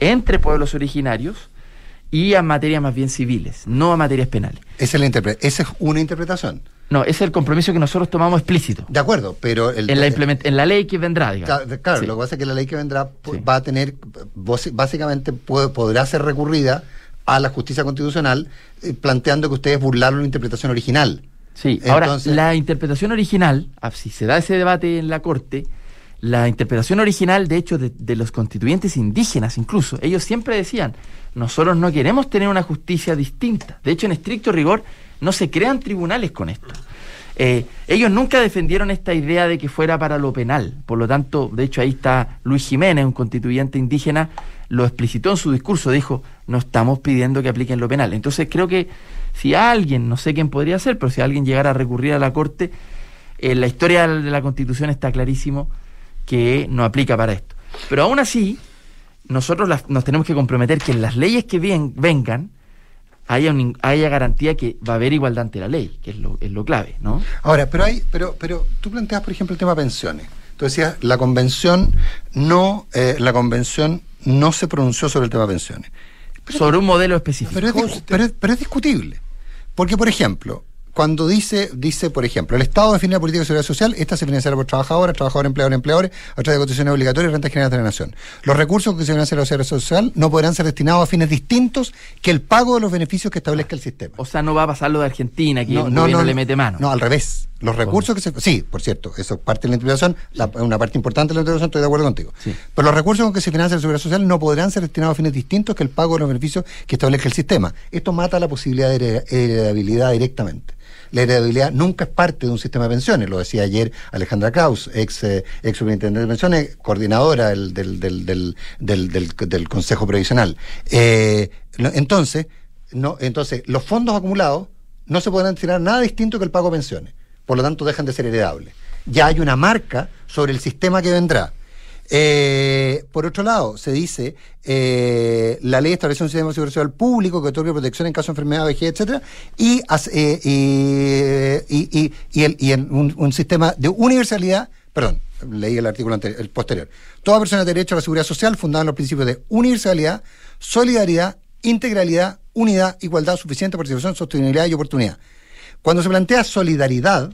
entre pueblos originarios y a materias más bien civiles, no a materias penales. Esa es, la esa es una interpretación. No, ese es el compromiso que nosotros tomamos explícito. De acuerdo, pero el, en, la en la ley que vendrá, digamos. Claro, Sí. lo que pasa es que la ley que vendrá va a tener, básicamente puede- podrá ser recurrida a la justicia constitucional eh, planteando que ustedes burlaron la interpretación original. Sí, ahora, la interpretación original, ah, si se da ese debate en la Corte, la interpretación original, de hecho, de, los constituyentes indígenas incluso, ellos siempre decían, nosotros no queremos tener una justicia distinta. De hecho, en estricto rigor, no se crean tribunales con esto. Eh, ellos nunca defendieron esta idea de que fuera para lo penal. Por lo tanto, de hecho, ahí está Luis Jiménez, un constituyente indígena, lo explicitó en su discurso, dijo, no estamos pidiendo que apliquen lo penal. Entonces, creo que si alguien, no sé quién podría ser, pero si alguien llegara a recurrir a la Corte, en la historia de la Constitución está clarísimo que no aplica para esto. Pero aún así, nosotros las- nos tenemos que comprometer que en las leyes que bien- vengan haya, un- haya garantía que va a haber igualdad ante la ley, que es lo, es lo clave, ¿no? Ahora, pero hay, pero, pero tú planteas, por ejemplo, el tema pensiones. Tú decías, la convención no, eh, la convención no se pronunció sobre el tema pensiones. Sobre un modelo específico. Pero es, pero pero es discutible. Porque, por ejemplo, cuando dice, dice, por ejemplo, el Estado define la política de seguridad social, esta se financiará por trabajadores, trabajadores, empleadores, empleadores, a través de cotizaciones obligatorias y rentas generales de la nación. Los recursos que se financian la seguridad social no podrán ser destinados a fines distintos que el pago de los beneficios que establezca el sistema. O sea, no va a pasar lo de Argentina, que el gobierno le mete mano. No, al revés. Los recursos que se. Sí, por cierto, eso es parte de la interpretación, la- una parte importante de la interpretación, estoy de acuerdo contigo. Pero los recursos con que se financia la seguridad social no podrán ser destinados a fines distintos que el pago de los beneficios que establezca el sistema. Esto mata la posibilidad de hered- heredabilidad directamente. La heredabilidad nunca es parte de un sistema de pensiones. Lo decía ayer Alejandra Kraus, ex, eh, ex superintendente de pensiones, coordinadora del, del, del, del, Consejo Previsional. Eh, entonces, no, entonces, los fondos acumulados no se podrán tirar nada distinto que el pago de pensiones. Por lo tanto, dejan de ser heredables. Ya hay una marca sobre el sistema que vendrá. Eh, por otro lado, se dice, eh, la ley establece un sistema de seguridad social público que otorga protección en caso de enfermedad, vejez, etcétera, y, eh, y, y, y, y el- y en un, un sistema de universalidad, perdón, leí el artículo anterior, el posterior. Toda persona tiene derecho a la seguridad social fundada en los principios de universalidad, solidaridad, integralidad, unidad, igualdad, suficiente participación, sostenibilidad y oportunidad. Cuando se plantea solidaridad,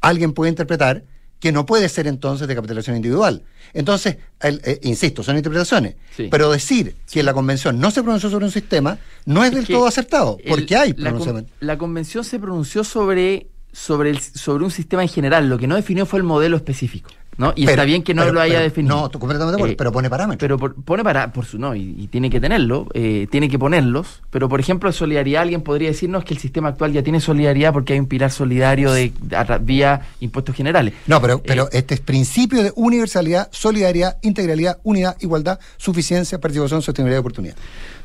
alguien puede interpretar que no puede ser entonces de capitalización individual. Entonces, el- eh, insisto, son interpretaciones. Sí. Pero decir que la convención no se pronunció sobre un sistema no es, del todo acertado, el- porque hay la, con- la convención se pronunció sobre, sobre, el, sobre un sistema en general. Lo que no definió fue el modelo específico. ¿No? Y Pero- está bien que no pero- lo haya pero- definido. No, completamente de acuerdo, Eh, pero pone parámetros. Pero por- pone para, por su no, y, y tiene que tenerlo, eh, tiene que ponerlos. Pero por ejemplo, solidaridad, alguien podría decirnos que el sistema actual ya tiene solidaridad porque hay un pilar solidario de, a vía impuestos generales. No, pero, Eh, pero este es principio de universalidad, solidaridad, integralidad, unidad, igualdad, suficiencia, participación, sostenibilidad y oportunidad.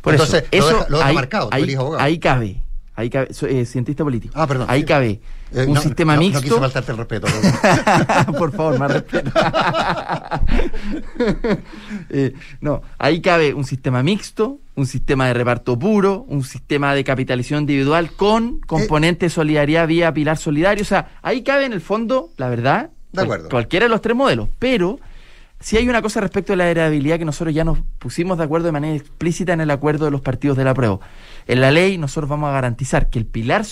Por Entonces, eso, lo eso deja, lo deja ahí, marcado, tú eres abogado. ahí cabe, ahí cabe, soy, cientista político. Ah, perdón. Ahí sí. cabe un no, sistema no, mixto. No quise faltarte el respeto. Por favor, más respeto. Eh, no, ahí cabe un sistema mixto, un sistema de reparto puro, un sistema de capitalización individual con componente de solidaridad vía pilar solidario. O sea, ahí cabe en el fondo, la verdad, De acuerdo. cualquiera de los tres modelos. Pero si hay una cosa respecto a la heredabilidad que nosotros ya nos pusimos de acuerdo de manera explícita en el acuerdo de los partidos de la prueba. En la ley nosotros vamos a garantizar que el pilar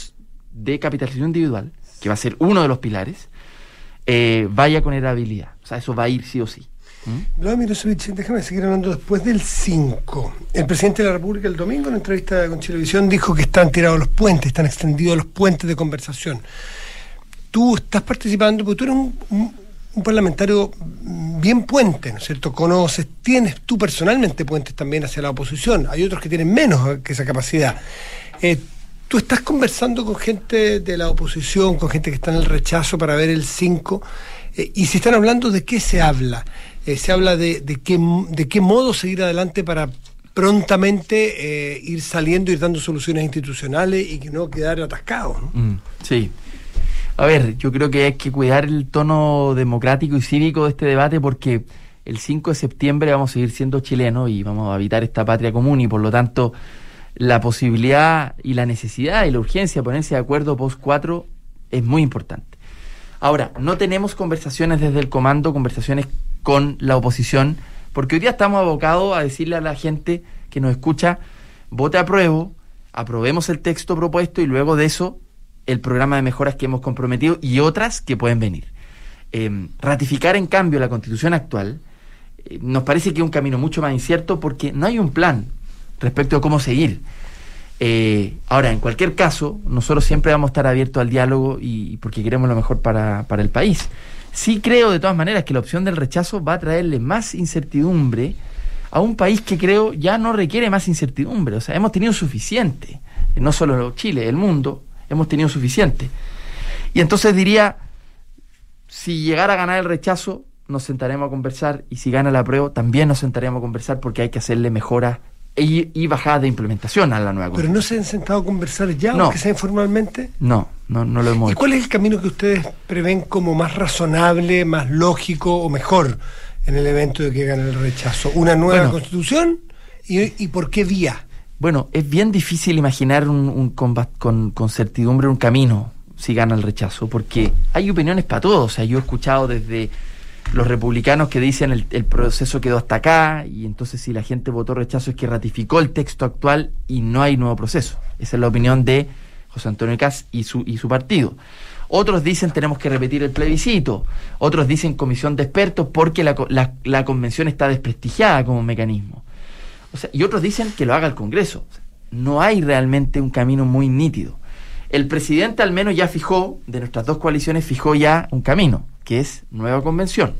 de capitalización individual, que va a ser uno de los pilares, eh, vaya con heredabilidad. O sea, eso va a ir sí o sí. Milosevic, déjame seguir hablando después del 5. El presidente de la República el domingo en entrevista con Televisión dijo que están tirados los puentes, están extendidos los puentes de conversación. Tú estás participando, porque tú eres un parlamentario bien puente, ¿no es cierto? Conoces, tienes tú personalmente puentes también hacia la oposición. Hay otros que tienen menos que esa capacidad. Eh, tú estás conversando con gente de la oposición, con gente que está en el rechazo para ver el 5, eh, y si están hablando de qué se habla, Eh, se habla de, qué, de qué modo seguir adelante para prontamente eh, ir saliendo, ir dando soluciones institucionales y que no quedar atascados. ¿no? Mm, sí. A ver, yo creo que hay que cuidar el tono democrático y cívico de este debate porque el 5 de septiembre vamos a seguir siendo chilenos y vamos a habitar esta patria común y por lo tanto la posibilidad y la necesidad y la urgencia de ponerse de acuerdo post 4 es muy importante. Ahora, no tenemos conversaciones desde el comando, conversaciones con la oposición, porque hoy día estamos abocados a decirle a la gente que nos escucha, vote apruebo, aprobemos el texto propuesto y luego de eso el programa de mejoras que hemos comprometido y otras que pueden venir. Eh, ratificar en cambio la constitución actual eh, nos parece que es un camino mucho más incierto porque no hay un plan respecto a cómo seguir. Eh, ahora, en cualquier caso, nosotros siempre vamos a estar abiertos al diálogo y porque queremos lo mejor para, para el país. Sí creo de todas maneras que la opción del rechazo va a traerle más incertidumbre a un país que creo ya no requiere más incertidumbre. O sea, hemos tenido suficiente, no solo Chile, el mundo, hemos tenido suficiente. Y entonces diría, si llegara a ganar el rechazo, nos sentaremos a conversar y si gana la prueba, también nos sentaremos a conversar porque hay que hacerle mejoras y, y bajadas de implementación a la nueva Pero no se han sentado a conversar ya, No. aunque sea informalmente. No, no, no lo hemos ¿Y hecho. cuál es el camino que ustedes prevén como más razonable, más lógico o mejor en el evento de que gane el rechazo? ¿Una nueva Bueno. constitución? ¿Y, y por qué vía? Bueno, es bien difícil imaginar un, un combat- con, con certidumbre un camino si gana el rechazo, porque hay opiniones para todos. O sea, yo he escuchado desde los republicanos que dicen el, el proceso quedó hasta acá y entonces si la gente votó rechazo es que ratificó el texto actual y no hay nuevo proceso. Esa es la opinión de José Antonio Cas y su, y su partido. Otros dicen tenemos que repetir el plebiscito. Otros dicen comisión de expertos porque la, la- convención está desprestigiada como mecanismo. O sea, y otros dicen que lo haga el Congreso. No hay realmente un camino muy nítido. El presidente al menos ya fijó, de nuestras dos coaliciones, fijó ya un camino, que es nueva convención.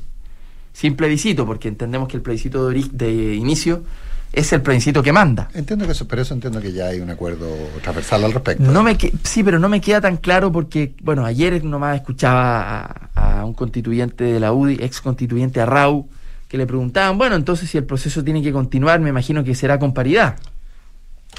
Sin plebiscito, porque entendemos que el plebiscito de, de inicio es el plebiscito que manda. Entiendo que eso, pero eso entiendo que ya hay un acuerdo transversal al respecto. No me que- sí, pero no me queda tan claro porque, bueno, ayer nomás escuchaba a, a un constituyente de la UDI, ex constituyente a Rau, que le preguntaban, bueno, entonces si el proceso tiene que continuar, me imagino que será con paridad.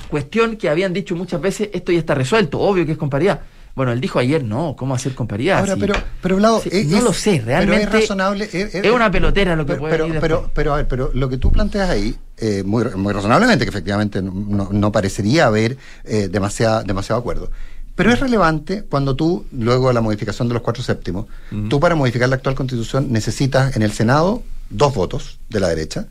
Cuestión que habían dicho muchas veces, esto ya está resuelto, obvio que es con paridad. Bueno, él dijo ayer, no, ¿cómo hacer con paridad? Ahora, pero, pero Vlado, Sí, es- no lo sé, realmente Pero es razonable. Es, es una pelotera lo que pero, puede pero, pero, pero, a ver, pero lo que tú planteas ahí, eh, muy, muy razonablemente, que efectivamente no, no- parecería haber eh, demasiada, demasiado acuerdo. Pero es relevante cuando tú, luego de la modificación de los cuatro séptimos, tú para modificar la actual constitución necesitas en el Senado dos votos de la derecha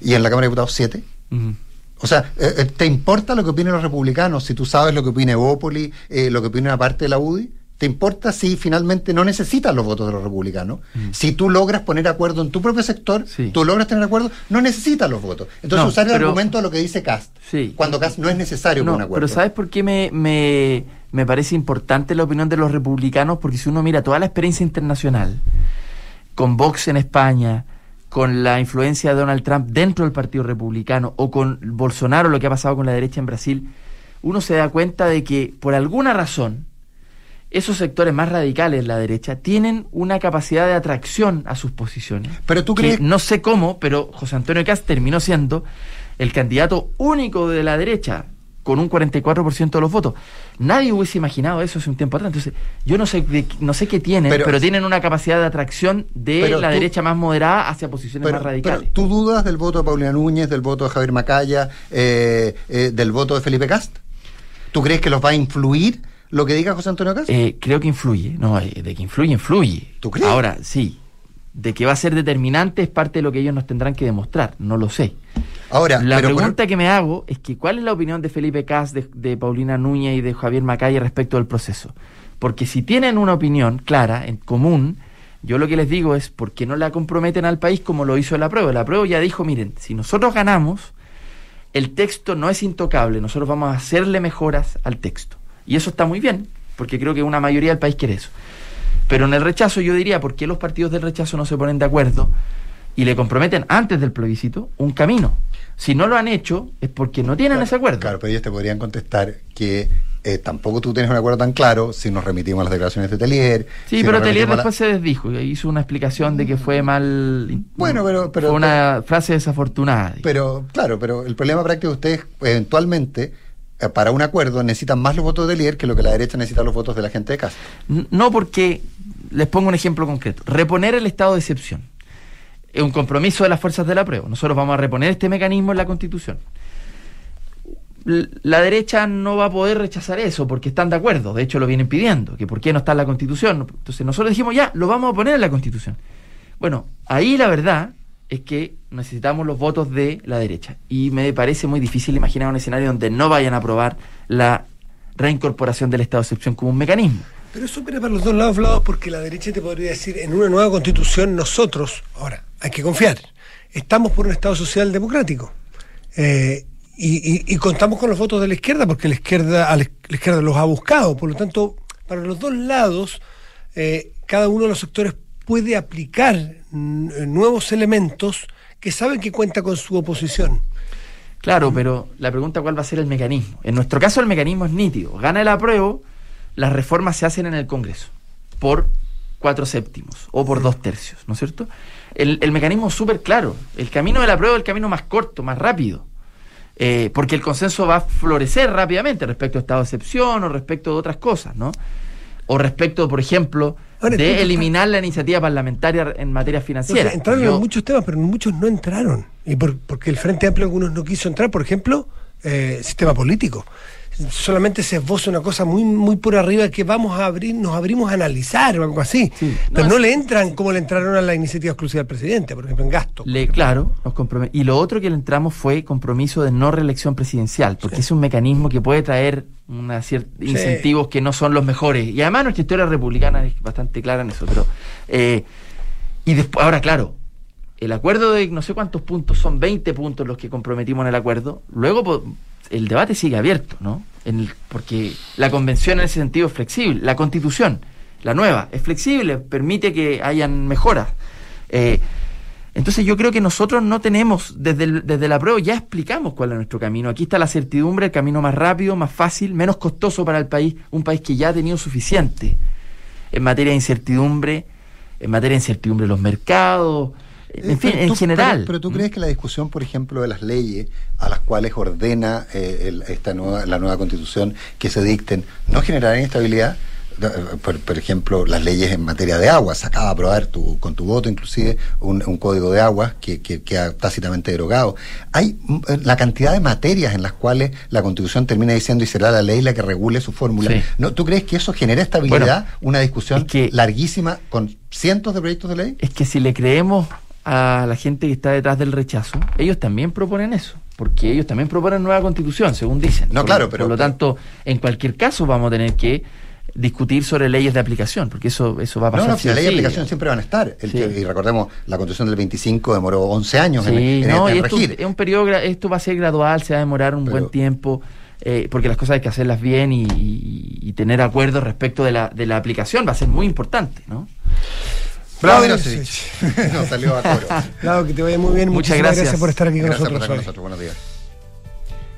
y en la Cámara de Diputados siete. Ujú. O sea, eh, eh, ¿te importa lo que opinen los republicanos si tú sabes lo que opina Evópoli, eh, lo que opina una parte de la UDI? ¿Te importa si finalmente no necesitas los votos de los republicanos? Si tú logras poner acuerdo en tu propio sector, tú logras tener acuerdo, no necesitas los votos. Entonces, No, usar el pero- argumento de lo que dice Cast, Sí. cuando Cast no es necesario No, un acuerdo. pero ¿sabes por qué me, me, me parece importante la opinión de los republicanos? Porque si uno mira toda la experiencia internacional, con Vox en España, con la influencia de Donald Trump dentro del Partido Republicano, o con Bolsonaro, lo que ha pasado con la derecha en Brasil, uno se da cuenta de que por alguna razón esos sectores más radicales de la derecha tienen una capacidad de atracción a sus posiciones. Pero tú que crees- no sé cómo, pero José Antonio Cast terminó siendo el candidato único de la derecha con un 44% de los votos. Nadie hubiese imaginado eso hace un tiempo atrás. Entonces, yo no sé de- no sé qué tienen, Pero- pero, tienen una capacidad de atracción de la tú- derecha más moderada hacia posiciones Pero, más radicales. pero, ¿tú dudas del voto de Paulina Núñez, del voto de Javier Macaya, eh, eh, del voto de Felipe Cast? ¿Tú crees que los va a influir lo que diga José Antonio Cast? Eh, creo que influye. No, de que influye, influye. ¿Tú crees? Ahora, sí. De que va a ser determinante es parte de lo que ellos nos tendrán que demostrar. No lo sé. Ahora, la pregunta que me hago es que ¿cuál es la opinión de Felipe Cas, de, de Paulina Núñez y de Javier Macaya respecto del proceso? Porque si tienen una opinión clara, en común, yo lo que les digo es ¿por qué no la comprometen al país como lo hizo la prueba? La prueba ya dijo, miren, si nosotros ganamos, el texto no es intocable, nosotros vamos a hacerle mejoras al texto. Y eso está muy bien, porque creo que una mayoría del país quiere eso. Pero en el rechazo yo diría, ¿por qué los partidos del rechazo no se ponen de acuerdo y le comprometen antes del plebiscito un camino? Si no lo han hecho es porque no tienen ese acuerdo. Claro, pero ellos te podrían contestar que eh, tampoco tú tienes un acuerdo tan claro si nos remitimos a las declaraciones de Telier. Sí, si pero Telier la- después se desdijo y hizo una explicación de que fue mal. Bueno, pero- pero- fue una frase desafortunada. Pero, claro, pero el problema práctico que ustedes eventualmente, para un acuerdo, necesitan más los votos de Telier que lo que la derecha necesita los votos de la gente de casa. No porque, les pongo un ejemplo concreto, reponer el estado de excepción es un compromiso de las fuerzas de la prueba. Nosotros vamos a reponer este mecanismo en la Constitución. La derecha no va a poder rechazar eso porque están de acuerdo, de hecho lo vienen pidiendo, que por qué no está en la Constitución. Entonces nosotros dijimos, ya, lo vamos a poner en la Constitución. Bueno, ahí la verdad es que necesitamos los votos de la derecha. Y me parece muy difícil imaginar un escenario donde no vayan a aprobar la reincorporación del estado de excepción como un mecanismo. Pero eso opera para los dos lados, Vlado, porque la derecha te podría decir, en una nueva constitución nosotros, ahora, hay que confiar, estamos por un Estado social democrático. Eh, y, contamos con los votos de la izquierda, porque la izquierda, a izquierda los ha buscado. Por lo tanto, para los dos lados, eh, cada uno de los sectores puede aplicar mm, nuevos elementos que saben que cuenta con su oposición. Claro, pero la pregunta cuál va a ser el mecanismo. En nuestro caso el mecanismo es nítido. Gana el apruebo, las reformas se hacen en el Congreso por cuatro séptimos o por dos tercios, ¿no es cierto? El, el mecanismo es súper claro. El camino del apruebo es el camino más corto, más rápido. Eh, porque el consenso va a florecer rápidamente respecto a estado de excepción o respecto de otras cosas, ¿no? O respecto, por ejemplo, Ahora, de entonces, eliminar la iniciativa parlamentaria en materia financiera. Entonces, entraron Yo- en muchos temas, pero muchos no entraron. Y por- porque el Frente Amplio algunos no quiso entrar, por ejemplo, eh, sistema político. Solamente se esboza una cosa muy muy por arriba que vamos a abrir, nos abrimos a analizar o algo así. pero No, no, es- le entran como le entraron a la iniciativa exclusiva del presidente, por ejemplo, en gasto. Le, claro, nos Y lo otro que le entramos fue compromiso de no reelección presidencial, porque es un mecanismo que puede traer una cier- Sí. incentivos que no son los mejores. Y además nuestra historia republicana es bastante clara en eso. Pero, eh, y después, ahora, claro, el acuerdo de no sé cuántos puntos, son 20 puntos los que comprometimos en el acuerdo. Luego el debate sigue abierto, ¿no? En el- porque la convención en ese sentido es flexible. La constitución, la nueva, es flexible, permite que hayan mejoras. Eh, Entonces yo creo que nosotros no tenemos, desde, desde la prueba ya explicamos cuál es nuestro camino. Aquí está la certidumbre, el camino más rápido, más fácil, menos costoso para el país, un país que ya ha tenido suficiente en materia de incertidumbre, en materia de incertidumbre los mercados, en fin, en general. Pero, pero tú crees que la discusión, por ejemplo, de las leyes a las cuales ordena eh, el- esta nueva, la nueva constitución que se dicten, no generará inestabilidad? Da- eh, Por, por ejemplo, las leyes en materia de agua. Se acaba de aprobar tu, con tu voto, inclusive, un, un código de aguas que, que queda tácitamente derogado. Hay mm, eh, la cantidad de materias en las cuales la constitución termina diciendo y será la ley la que regule su fórmula. Sí. ¿No, ¿Tú crees que eso genera estabilidad? una discusión larguísima con cientos de proyectos de ley. Es que si le creemos a la gente que está detrás del rechazo, ellos también proponen eso, porque ellos también proponen nueva constitución, según dicen. No, Por- claro, pero- Por lo tanto, en cualquier caso vamos a tener que discutir sobre leyes de aplicación, porque eso, eso va a pasar. No, no, si la ley de aplicación siempre van a estar. El Sí. que- y recordemos, la constitución del 25 demoró 11 años en, Sí, en- no, en y esto regir. es un periodo, gra- esto va a ser gradual, se va a demorar un buen tiempo, eh, porque las cosas hay que hacerlas bien y, y- y tener acuerdos respecto de la, de la aplicación va a ser muy importante, ¿no? Mirosevic. Nos salió a coro. Claro, que te vaya muy bien. Muchas Muchísimas gracias. gracias por estar aquí con Gracias por nosotros. estar con nosotros. Buenos días.